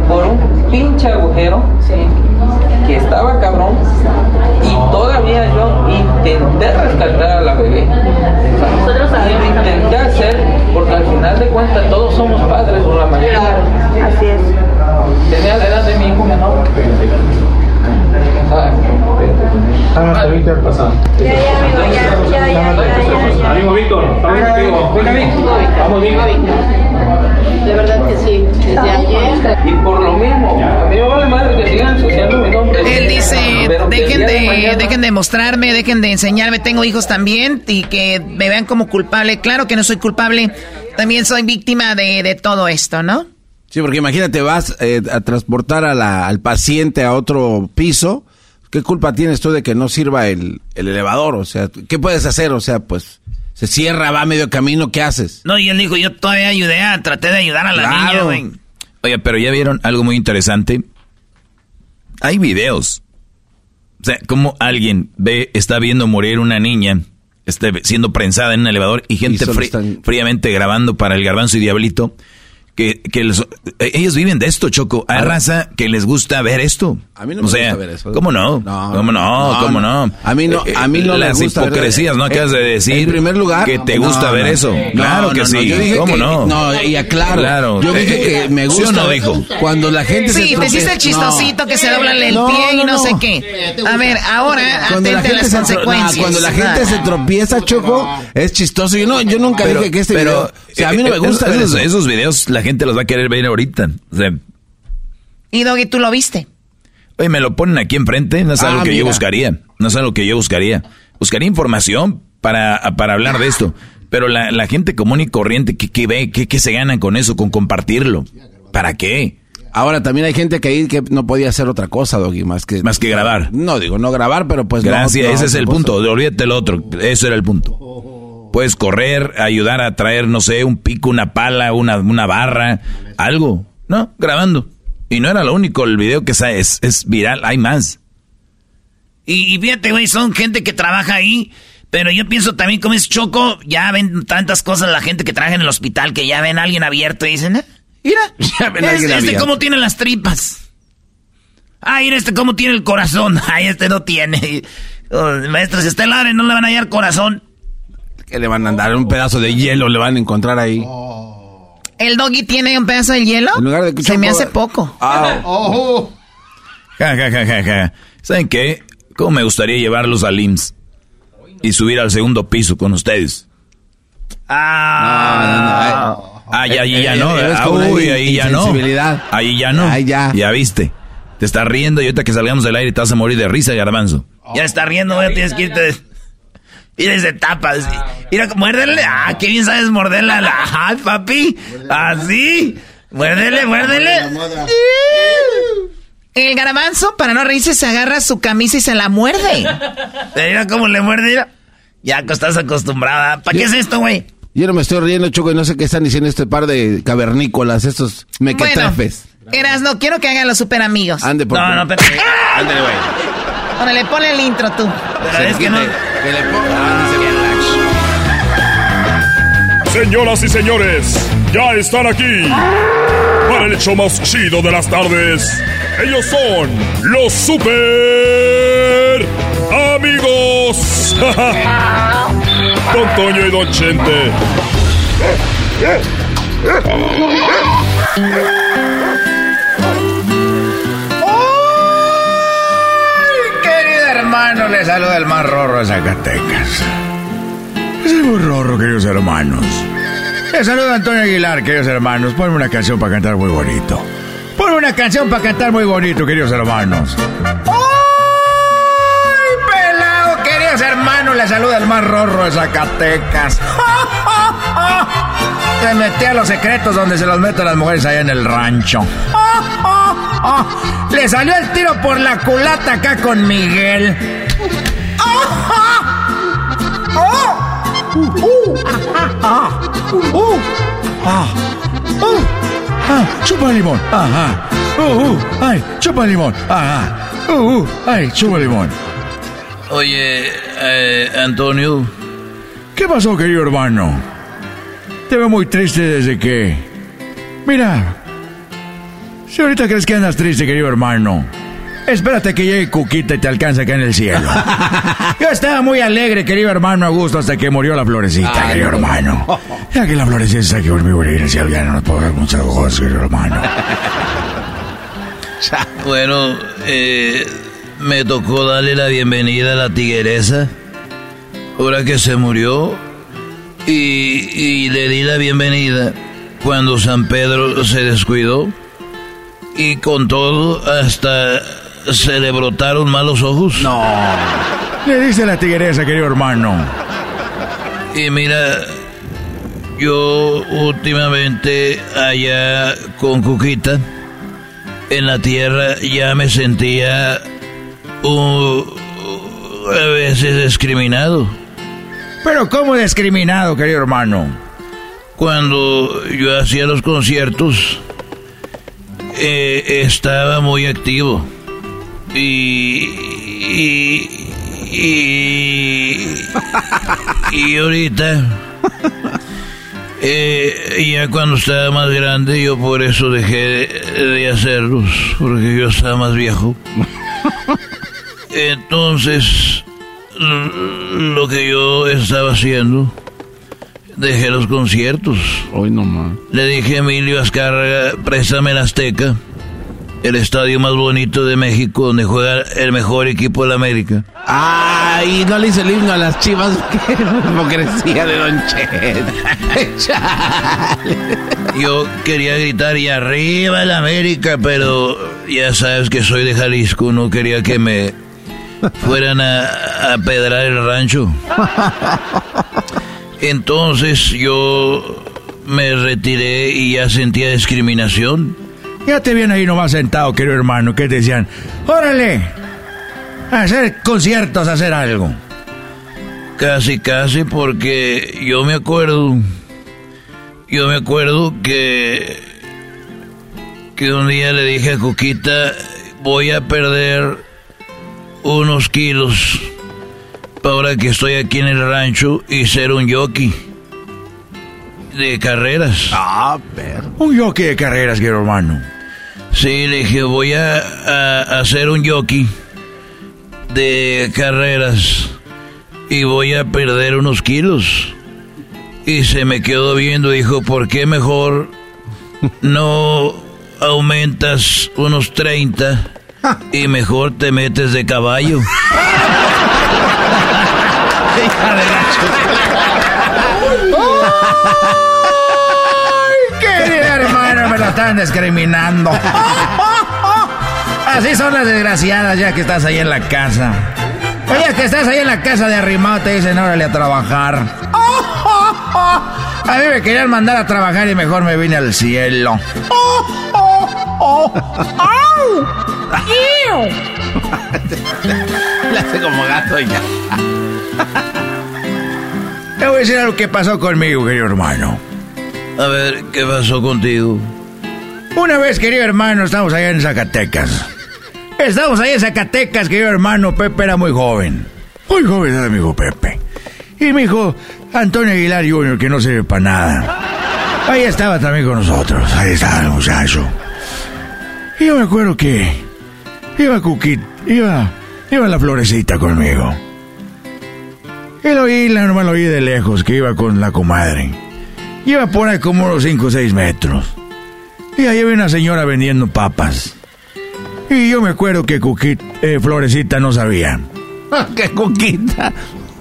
por un pinche agujero que estaba cabrón y todavía yo intenté rescatar a la bebé. Y lo intenté hacer porque al final de cuentas todos somos padres o la mayoría. Así es. Tenía la edad de mi hijo menor. Ahorita al pasado. Ya, ya, amigo, ya, ya, ya, ya, ya. Amigo Víctor, estamos contigo. Venga, Víctor. Vamos, Víctor. De verdad que sí, desde ayer. Y por lo mismo, a mí me vale madre que sigan ensuciando mi nombre. Él dice, dejen de, dejen de mostrarme, dejen de enseñarme, tengo hijos también y que me vean como culpable. Claro que no soy culpable, también soy víctima de, de todo esto, ¿no? Sí, porque imagínate, vas eh, a transportar a la- al paciente a otro piso. ¿Qué culpa tienes tú de que no sirva el, el elevador? O sea, ¿qué puedes hacer? O sea, pues se cierra, va a medio camino, ¿qué haces? No, y él dijo, yo todavía ayudé, a, traté de ayudar a la Claro. niña, güey. Oye, pero ya vieron algo muy interesante. Hay videos. O sea, como alguien ve, está viendo morir una niña, este, siendo prensada en un elevador y gente frí- están- fríamente grabando para el garbanzo y diablito. Que, que les- eh, ellos viven de esto, Choco. Hay raza que les gusta ver esto. A mí no o me sea, gusta ver eso. ¿Cómo no? ¿Cómo no? no, ¿Cómo no. no? A mí no- Eh, a mí no me Las gusta ver- hipocresías, ¿no? Eh, Acabas de decir. en primer lugar, Que te no, gusta ver no. eso. No, claro que no, no, sí. yo dije ¿Cómo que- no? no, y aclaro. Claro. Yo dije que me ¿Sí o gusta no dijo? Cuando la gente se Sí, te hiciste el chistosito que se dobla el No, pie y no, no, sé no. qué. A ver, ahora Cuando la, atente a gente las se tro- consecuencias. no, cuando la gente se tropieza, Choco, es chistoso. Yo no, yo nunca dije que este pero, video. O sea, a mí no me eh, gusta esos, eso. esos videos la gente los va a querer ver ahorita. O sea, Y Doggy, ¿tú lo viste? oye, me lo ponen aquí enfrente, no es Ah, algo que yo buscaría. No es algo que yo buscaría. Buscaría información para, para hablar de esto. Pero la, la gente común y corriente, ¿qué, qué ve? ¿Qué, ¿Qué se ganan con eso? Con compartirlo. ¿Para qué? Ahora también hay gente que ahí que no podía hacer otra cosa, Doggy, más que Más que grabar. No digo no grabar, pero pues no, Gracias, no, ese es el cosa. punto. Olvídate el otro. Eso era el punto. Puedes correr, ayudar a traer, no sé, un pico, una pala, una, una barra, algo. No, grabando. Y no era lo único, el video que es, es viral, hay más. Y, y fíjate, güey, son gente que trabaja ahí. Pero yo pienso también como es Choco, ya ven tantas cosas la gente que trabaja en el hospital que ya ven a alguien abierto y dicen, "Ah, mira, Ya ven a este, este abierto". cómo tiene las tripas. Ah, mira este cómo tiene el corazón. Ay, este no tiene. Oh, maestro, si está el no le van a hallar corazón. Que le van a dar un pedazo de hielo, le van a encontrar ahí. ¿El Doggy tiene un pedazo de hielo? En lugar de Se me hace poco. Ah, Ja, ja, ja, ja, ja. ¿Saben qué? ¿Cómo me gustaría llevarlos al IMSS? Y subir al segundo piso con ustedes. Ah. Ah, ya, ahí ya Eh, no. eh, Ah, uy, ahí ya no. Ahí ya no. Ahí ya. Ya viste. Te estás riendo y ahorita que salgamos del aire te vas a morir de risa, garbanzo. Ya está riendo, ya tienes que irte. Mira ese tapas. Mira, muérdele. Ah, qué bien sabes morderla. La- Ay, papi. Así. Muérdele, muérdele. El garbanzo, para no reírse, se agarra su camisa y se la muerde. Mira cómo le muerde. mira. Ya estás acostumbrada. ¿Para qué es esto, güey? Yo no me estoy riendo, Choco, y no sé qué están diciendo este par de cavernícolas, estos mequetrefes. Eras, no quiero que hagan los super amigos. Ande por No, no, pero. Ándale, güey. Órale, ponle el intro tú. Pero es que no. Que le. Señoras y señores, ya están aquí para el hecho más chido de las tardes. Ellos son los super amigos. Don Toño y Don Chente. Hermano, le saluda el más rorro de Zacatecas. Es el muy rorro, queridos hermanos. Saluda Antonio Aguilar, queridos hermanos. Ponme una canción para cantar muy bonito. Ponme una canción para cantar muy bonito, queridos hermanos. ¡Ay, pelado, queridos hermanos! Le saluda el más rorro de Zacatecas. Se metí a los secretos donde se los meten las mujeres allá en el rancho. Le salió el tiro por la culata acá con Miguel. Chupa limón. Ajá. Uh, uh, ay, chupa limón. Ajá. Uh, uh, ay, chupa limón. Oye, eh, Antonio. ¿Qué pasó, querido hermano? Te veo muy triste desde que... Mira, si ahorita crees que andas triste, querido hermano, espérate que llegue Cuquita y te alcance acá en el cielo. Yo estaba muy alegre, querido hermano Augusto, hasta que murió la florecita, querido hermano. Ya que la florecita está aquí conmigo el cielo, ya no nos puedo dar muchas cosas, querido hermano. Bueno, eh, me tocó darle la bienvenida a la tigresa. Ahora que se murió. Y, y le di la bienvenida cuando San Pedro se descuidó. Y con todo, hasta se le brotaron malos ojos. No. Le dice la tigresa, querido hermano. Y mira, yo últimamente allá con Cuquita, en la tierra, ya me sentía a veces discriminado. Pero ¿cómo discriminado, querido hermano? Cuando yo hacía los conciertos, eh, estaba muy activo. Y, y, y, y ahorita, eh, ya cuando estaba más grande, yo por eso dejé de hacerlos, porque yo estaba más viejo. Entonces, lo que yo estaba haciendo, dejé los conciertos. Hoy nomás. Le dije a Emilio Azcárraga, préstame el Azteca, el estadio más bonito de México, donde juega el mejor equipo de la América. Ay, no le hice el himno a las chivas. Qué hipocresía de Don Chet. Yo quería gritar y arriba el América, pero ya sabes que soy de Jalisco, no quería que me fueran a, a pedrar el rancho. Entonces yo me retiré y ya sentía discriminación. Ya te viene ahí nomás sentado, querido hermano, que te decían, órale, a hacer conciertos, a hacer algo. Casi, casi, porque yo me acuerdo, yo me acuerdo que, que un día le dije a Coquita, voy a perder unos kilos ahora que estoy aquí en el rancho y ser un jockey de carreras. Ah, pero. Un jockey de carreras, querido hermano. Sí, le dije, voy a, a hacer un jockey de carreras y voy a perder unos kilos. Y se me quedó viendo, dijo, ¿por qué mejor no aumentas unos 30 y mejor te metes de caballo? ¡Ay, me lo están discriminando. Así son las desgraciadas ya que estás ahí en la casa. Oye, que estás ahí en la casa de arrimado, te dicen, órale a trabajar. A mí me querían mandar a trabajar y mejor me vine al cielo. Hace como gato ya. Te voy a decir algo que pasó conmigo, querido hermano. A ver, ¿qué pasó contigo? Una vez, querido hermano, estamos allá en Zacatecas. Estamos allá en Zacatecas, querido hermano. Pepe era muy joven. Muy joven era mi hijo Pepe. Y mi hijo Antonio Aguilar Jr., que no sirve para nada. Ahí estaba también con nosotros. Ahí estaba el muchacho. Y yo me acuerdo que iba Cuquit, iba, iba la florecita conmigo. Y lo oí, la normal lo oí de lejos, que iba con la comadre. Iba por ahí como unos 5 o 6 metros. Y ahí había una señora vendiendo papas. Y yo me acuerdo que Cuquit, eh, Florecita no sabía. ¡Qué Cuquita!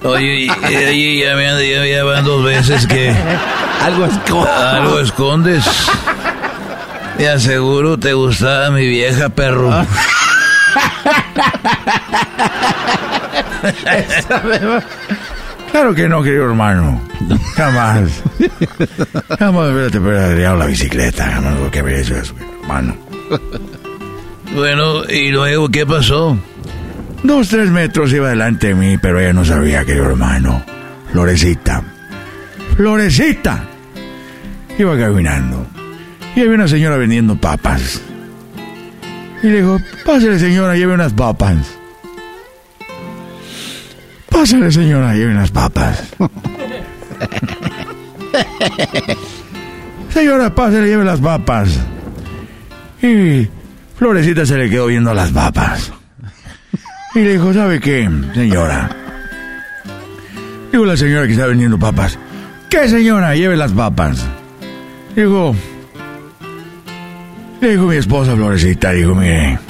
Oye, y- y- ya, me, ya, ya van dos veces que... Algo escondes. Algo escondes. Te aseguro te gustaba mi vieja, perro. Claro que no, querido hermano. Jamás. Jamás hubiera peleado la bicicleta. Jamás lo que habría hecho eso, hermano. Bueno, ¿y luego qué pasó? Dos, tres metros iba delante de mí, pero ella no sabía, querido hermano. Florecita. Florecita. Iba caminando. Y había una señora vendiendo papas. Y le dijo, pásale señora, lleve unas papas. Pásale señora, lleve unas papas. señora, pásale, lleve las papas. Y Florecita se le quedó viendo las papas. Y le dijo, ¿sabe qué, señora? Dijo la señora que está vendiendo papas. ¿Qué señora? Lleve las papas. Dijo, le dijo mi esposa Florecita, dijo, mire,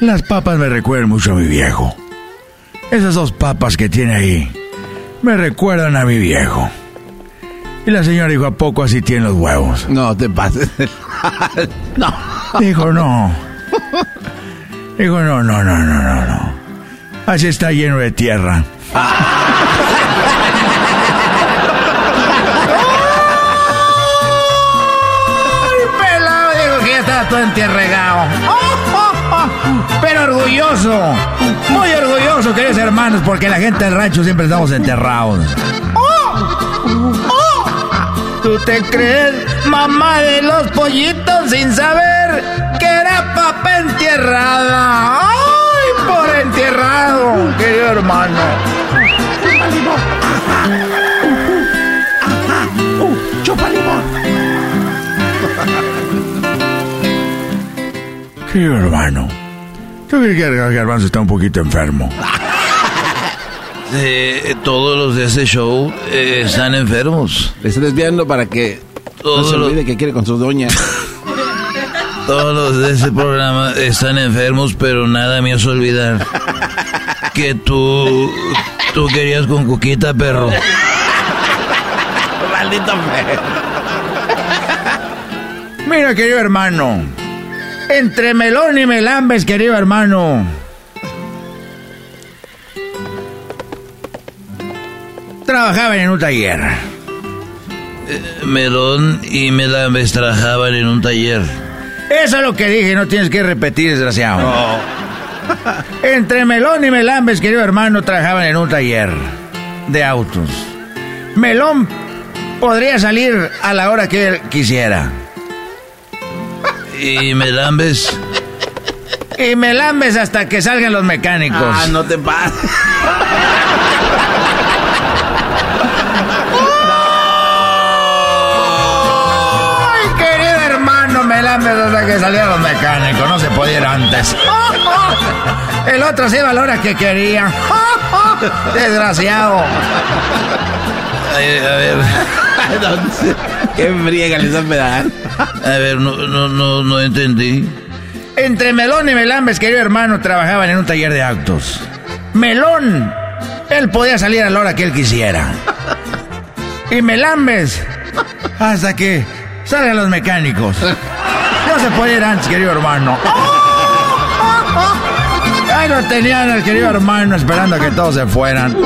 las papas me recuerdan mucho a mi viejo. Esas dos papas que tiene ahí me recuerdan a mi viejo. Y la señora dijo, ¿a poco así tiene los huevos? No, te pases. no. Dijo, no. Dijo, no, no, no, no, no, no. Así está lleno de tierra. ¡Ay, pelado! Digo que ya estaba todo entierregado. Pero orgulloso. Muy orgulloso, queridos hermanos, porque la gente del rancho siempre estamos enterrados. ¿Tú te crees mamá de los pollitos sin saber que era papá entierrada? ¡Ay, por entierrado, querido hermano! chupa limón. Querido hermano, ¿tú crees que el garbanzo está un poquito enfermo? Eh, todos los de ese show eh, están enfermos. Le está desviando para que no Todos se los- olvide que quiere con su doña. Todos los de ese programa están enfermos, pero nada me hace olvidar que tú, tú querías con Cuquita, perro. Maldito perro. Mira, querido hermano, entre melón y melambes, querido hermano. Trabajaban en un taller. Melón y Melambes trabajaban en un taller. Eso es lo que dije, no tienes que repetir, desgraciado. Entre Melón y Melambes, querido hermano, trabajaban en un taller de autos. Melón podría salir a la hora que él quisiera. Y Melambes, Y Melambes hasta que salgan los mecánicos. Ah, no te pases. Ay, querido hermano Melambes hasta que salieran los mecánicos. No se podía ir antes. El otro se iba a la hora que quería. Desgraciado. Ay, a ver, Qué friega les pedar. a ver, no, no, no, no entendí. Entre Melón y Melambes, querido hermano, trabajaban en un taller de autos. Melón, él podía salir a la hora que él quisiera. Y Melambes, hasta que Salgan los mecánicos. No se puede ir antes, querido hermano. Ahí lo tenían el querido hermano esperando a que todos se fueran.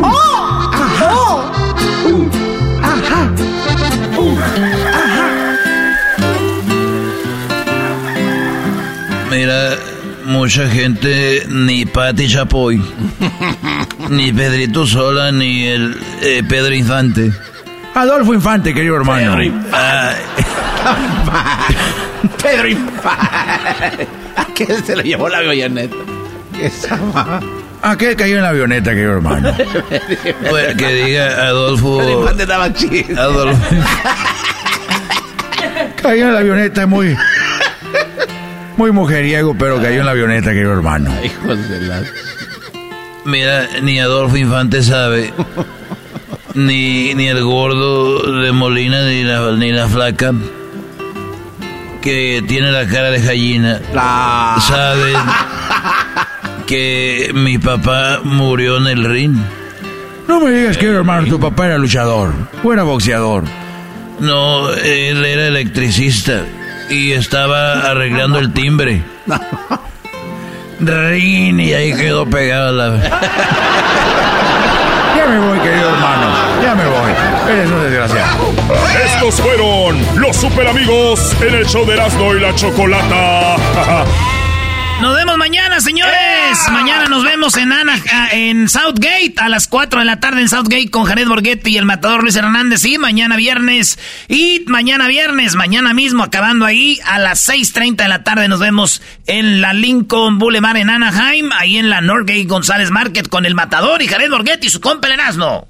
Mira, mucha gente, ni Pati Chapoy, ni Pedrito Sola, ni el eh, Pedro Infante. Adolfo Infante, querido hermano. Pedro Infante. ¿A qué se lo llevó la avioneta? Ma- ¿A qué cayó en la avioneta, querido hermano? Pues, que diga Adolfo. Pedro Infante estaba chido. Adolfo. Cayó en la avioneta muy... Muy mujeriego, pero cayó en la avioneta, querido hermano. Hijos de la... Mira, ni Adolfo Infante sabe, ni, ni el gordo de Molina, ni la, ni la flaca, que tiene la cara de gallina, saben que mi papá murió en el ring. No me digas, querido hermano, tu papá era luchador. O era boxeador. No, él era electricista y estaba arreglando el timbre. Rin, y ahí quedó pegada la... Ya me voy, querido hermano. Ya me voy. Eres un desgraciado. Estos fueron los super amigos en el show de Erasmo y la Chocolata. Nos vemos mañana, señores. Mañana nos vemos en Ana, ah, en Southgate a las 4 de la tarde en Southgate con Jared Borghetti y el matador Luis Hernández. Y mañana viernes. Y mañana viernes, mañana mismo, acabando ahí, a las 6.30 de la tarde nos vemos en la Lincoln Boulevard en Anaheim, ahí en la Norgate González Market con el matador y Jared Borghetti y su compa el Erasmo.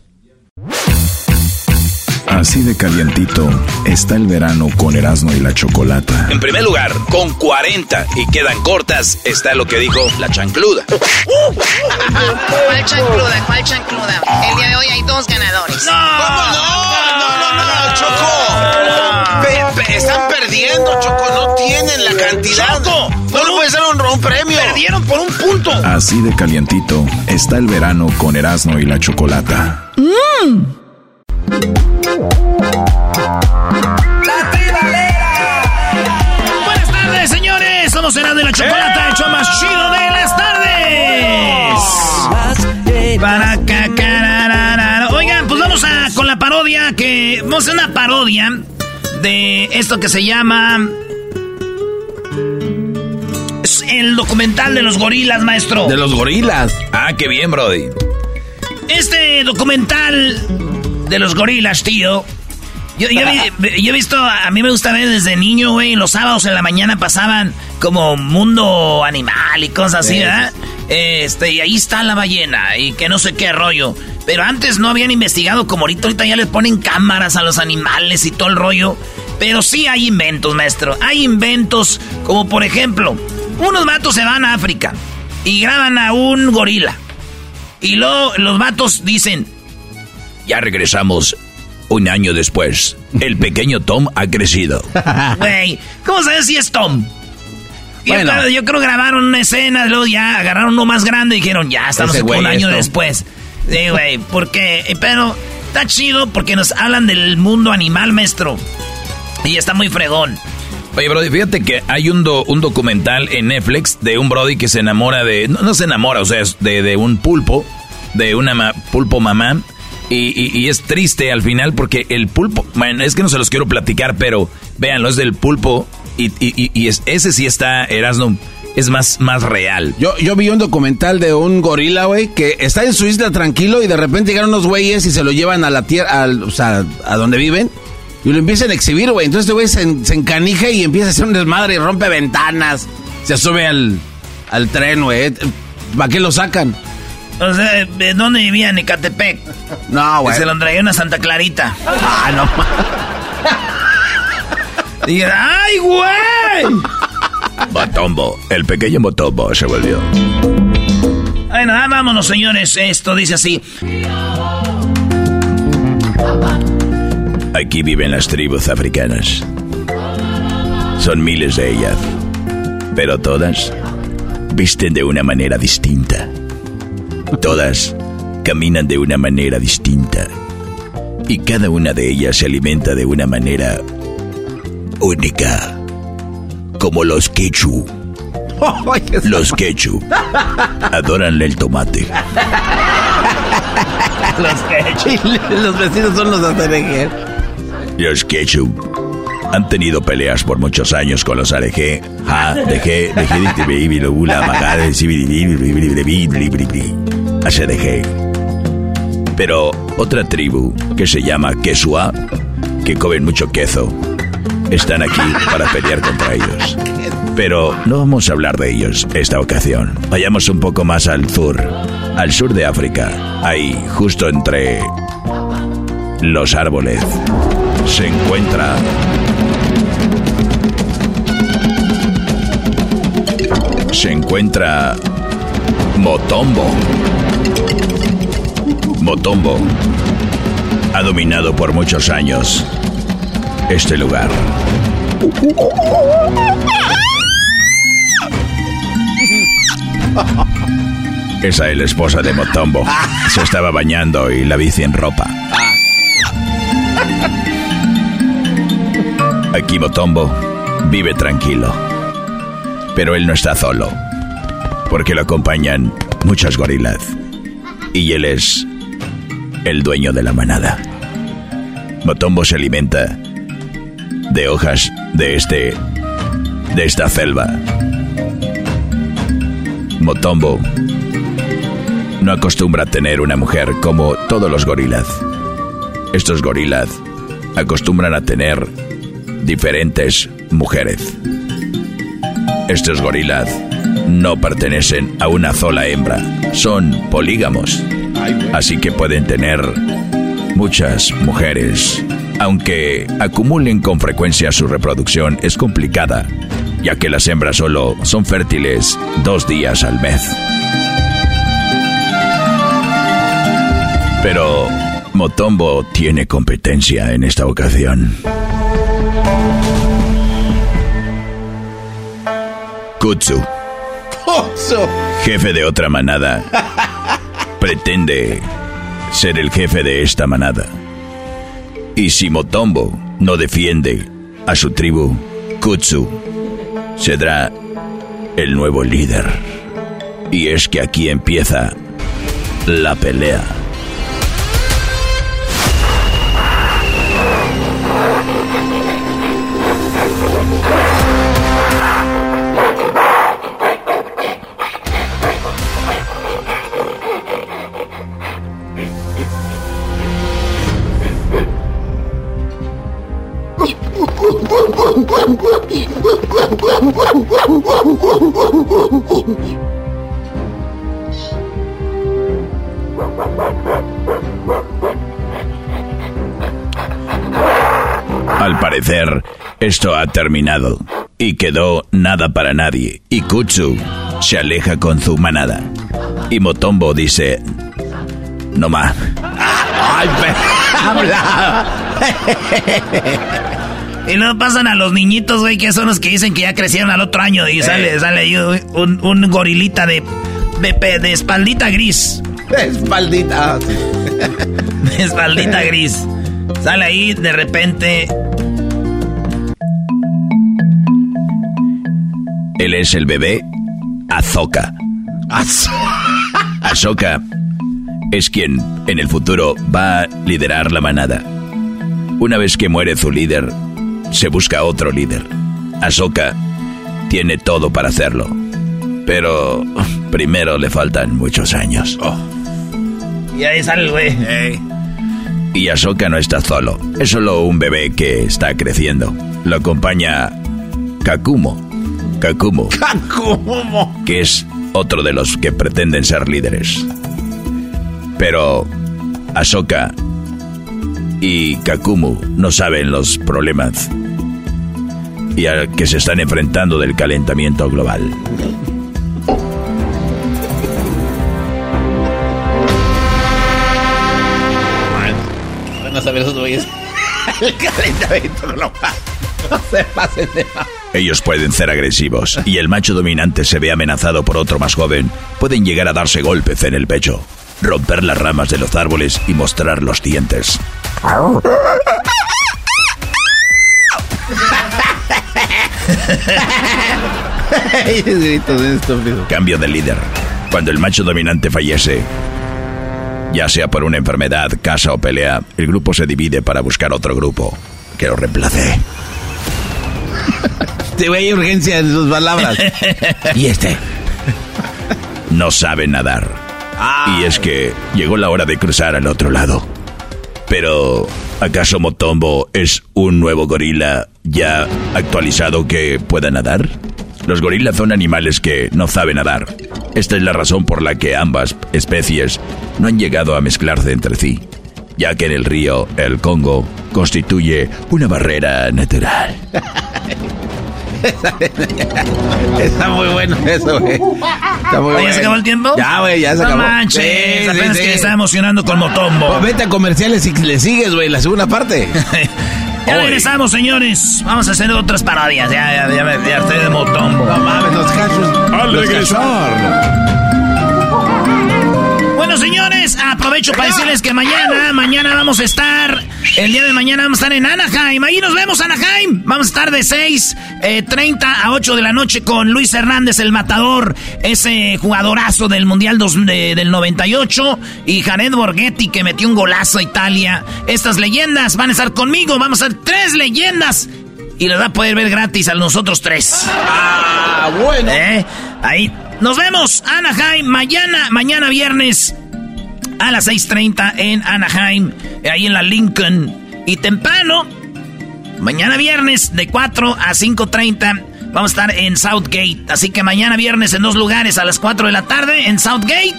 Así de calientito está el verano con Erasmo y la Chocolata. En primer lugar, con 40 y quedan cortas, está lo que dijo la chancluda. ¿Cuál chancluda? ¿Cuál chancluda? El día de hoy hay dos ganadores. ¿Cómo no? No, no, no, Choco. Pe- pe- están perdiendo, Choco. No tienen la cantidad. Choco, no le puede ser un, un premio. Perdieron por un punto. Así de calientito está el verano con Erasmo y la Chocolata. Buenas tardes, señores. Somos Erasmo de la Chocolata, show más chido de las tardes. Para cacararara. Oigan, pues vamos a con la parodia que vamos a hacer una parodia de esto que se llama es el documental de los gorilas, maestro. De los gorilas. Ah, qué bien, Brody. Este documental de los gorilas, tío. Yo, yo vi- yo he visto, a mí me gusta ver desde niño, güey, los sábados en la mañana pasaban como mundo animal y cosas así, Sí. ¿verdad? Este, y ahí está la ballena y que no sé qué rollo. Pero antes no habían investigado como ahorita, ahorita ya les ponen cámaras a los animales y todo el rollo. Pero sí hay inventos, maestro. Hay inventos como por ejemplo, unos vatos se van a África y graban a un gorila. Y luego los vatos dicen, Ya regresamos un año después. El pequeño Tom ha crecido. Güey, ¿cómo sabes si es Tom? Yo, Bueno. creo, yo creo grabaron una escena, luego ya agarraron uno más grande y dijeron, ya estamos un año es después. Sí, güey, porque, eh, pero está chido porque nos hablan del mundo animal, maestro. Y está muy fregón. Oye, Brody, fíjate que hay un, do- un documental en Netflix de un Brody que se enamora de. No, no se enamora, o sea, es de, de un pulpo, de una ma- pulpo mamá. Y, y- y es triste al final porque el pulpo. Bueno, es que no se los quiero platicar, pero véanlo, es del pulpo. Y, y- es- ese sí está, Erasmo, es más, más real. Yo, yo vi un documental de un gorila, güey, que está en su isla tranquilo y de repente llegan unos güeyes y se lo llevan a la tierra, al- o sea, a donde viven. Y lo empiezan a exhibir, güey. Entonces este güey se, se encanija y empieza a hacer un desmadre y rompe ventanas. Se sube al, al tren, güey. ¿Para qué lo sacan? O sea, ¿de dónde vivía? En Ecatepec. No, güey. Se lo trajeron a Santa Clarita. Ah, no. Y, ¡ay, güey! Motombo, el pequeño Motombo se volvió. Bueno, ah, vámonos, señores. Esto dice así. Aquí viven las tribus africanas. Son miles de ellas. Pero todas visten de una manera distinta. Todas caminan de una manera distinta. Y cada una de ellas se alimenta de una manera única. Como los quechu. Los quechu. Adoran el tomate. los quechu. Los vecinos son los ATRG. Los quechu han tenido peleas por muchos años con los ARG. Ja, dejé, dejé ASDG. Pero otra tribu que se llama Quechua, que comen mucho queso, están aquí para pelear contra ellos. Pero no vamos a hablar de ellos esta ocasión. Vayamos un poco más al sur, al sur de África. Ahí, justo entre los árboles, se encuentra se encuentra Motombo. Motombo ha dominado por muchos años este lugar. Esa es la esposa de Motombo. Se estaba bañando y la bici en ropa. Aquí Motombo vive tranquilo. Pero él no está solo. Porque lo acompañan muchas gorilas. Y él es el dueño de la manada. Motombo se alimenta de hojas de este de esta selva. Motombo no acostumbra a tener una mujer como todos los gorilas. Estos gorilas acostumbran a tener diferentes mujeres. Estos gorilas no pertenecen a una sola hembra, son polígamos, así que pueden tener muchas mujeres. Aunque acumulen con frecuencia su reproducción es complicada, ya que las hembras solo son fértiles dos días al mes. Pero Motombo tiene competencia en esta ocasión. Kutsu, jefe de otra manada, pretende ser el jefe de esta manada. Y si Motombo no defiende a su tribu, Kutsu será el nuevo líder. Y es que aquí empieza la pelea. Al parecer, esto ha terminado y quedó nada para nadie. Y Kutsu se aleja con su manada. Y Motombo dice, no más. Ay, habla. Y luego pasan a los niñitos, güey, que son los que dicen que ya crecieron al otro año. Y sale, sale ahí un, un gorilita de, de, de espaldita gris. Espaldita. de espaldita gris. Sale ahí de repente. Él es el bebé Azoka. Azoka es quien en el futuro va a liderar la manada. Una vez que muere su líder, se busca otro líder. Ahsoka tiene todo para hacerlo. Pero primero le faltan muchos años. Oh. Y ahí sale el güey. Y Ahsoka no está solo. Es solo un bebé que está creciendo. Lo acompaña Kakumo. Kakumo. Kakumo. Que es otro de los que pretenden ser líderes. Pero Ahsoka y Kakumu no saben los problemas y a que se están enfrentando del calentamiento global. Van a saber esos güeyes. El calentamiento global. No se pasen de Ellos pueden ser agresivos y el macho dominante se ve amenazado por otro más joven. Pueden llegar a darse golpes en el pecho, romper las ramas de los árboles y mostrar los dientes. Cambio de líder. Cuando el macho dominante fallece, ya sea por una enfermedad, casa o pelea, el grupo se divide para buscar otro grupo que lo reemplace. Te voy a urgencia en sus palabras. y este no sabe nadar. Y es que llegó la hora de cruzar al otro lado. Pero, ¿acaso Motombo es un nuevo gorila ya actualizado que pueda nadar? Los gorilas son animales que no saben nadar. Esta es la razón por la que ambas especies no han llegado a mezclarse entre sí, ya que en el río el Congo constituye una barrera natural. Está muy bueno eso, güey. Está muy bueno. ¿se acabó el tiempo? Ya, güey, ya se No acabó. manches, Sí, apenas sí, que sí. está emocionando con Motombo. Pues vete a comerciales y le sigues, güey, la segunda parte. Ya regresamos, señores. Vamos a hacer otras parodias. Ya, ya, ya, ya estoy de Motombo. No mames, los cachos. Al los regresar. Bueno, señores, aprovecho para decirles que mañana, mañana vamos a estar, el día de mañana vamos a estar en Anaheim. Ahí nos vemos, Anaheim. Vamos a estar de 6, eh, 30 a 8 de la noche con Luis Hernández, el matador, ese jugadorazo del Mundial dos- de- del 98, y Jared Borghetti, que metió un golazo a Italia. Estas leyendas van a estar conmigo. Vamos a ser tres leyendas. Y les va a poder ver gratis a nosotros tres. Ah, bueno. ¿Eh? Ahí. Nos vemos, Anaheim, mañana, mañana viernes a las 6.30 en Anaheim, ahí en la Lincoln. Y temprano, mañana viernes de 4 a 5.30 vamos a estar en Southgate. Así que mañana viernes en dos lugares a las 4 de la tarde en Southgate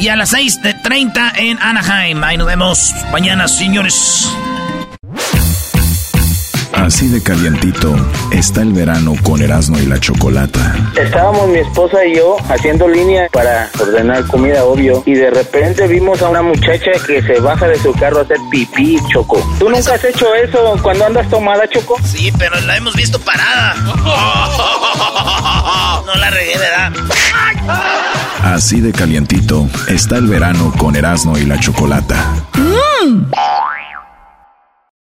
y a las 6.30 en Anaheim. Ahí nos vemos mañana, señores. Así de calientito está el verano con Erasmo y la Chocolata. Estábamos mi esposa y yo haciendo línea para ordenar comida, obvio, y de repente vimos a una muchacha que se baja de su carro a hacer pipí, Choco. ¿Tú nunca has hecho eso cuando andas tomada, Choco? Sí, pero la hemos visto parada. No la regué, ¿verdad? Así de calientito está el verano con Erasmo y la Chocolata.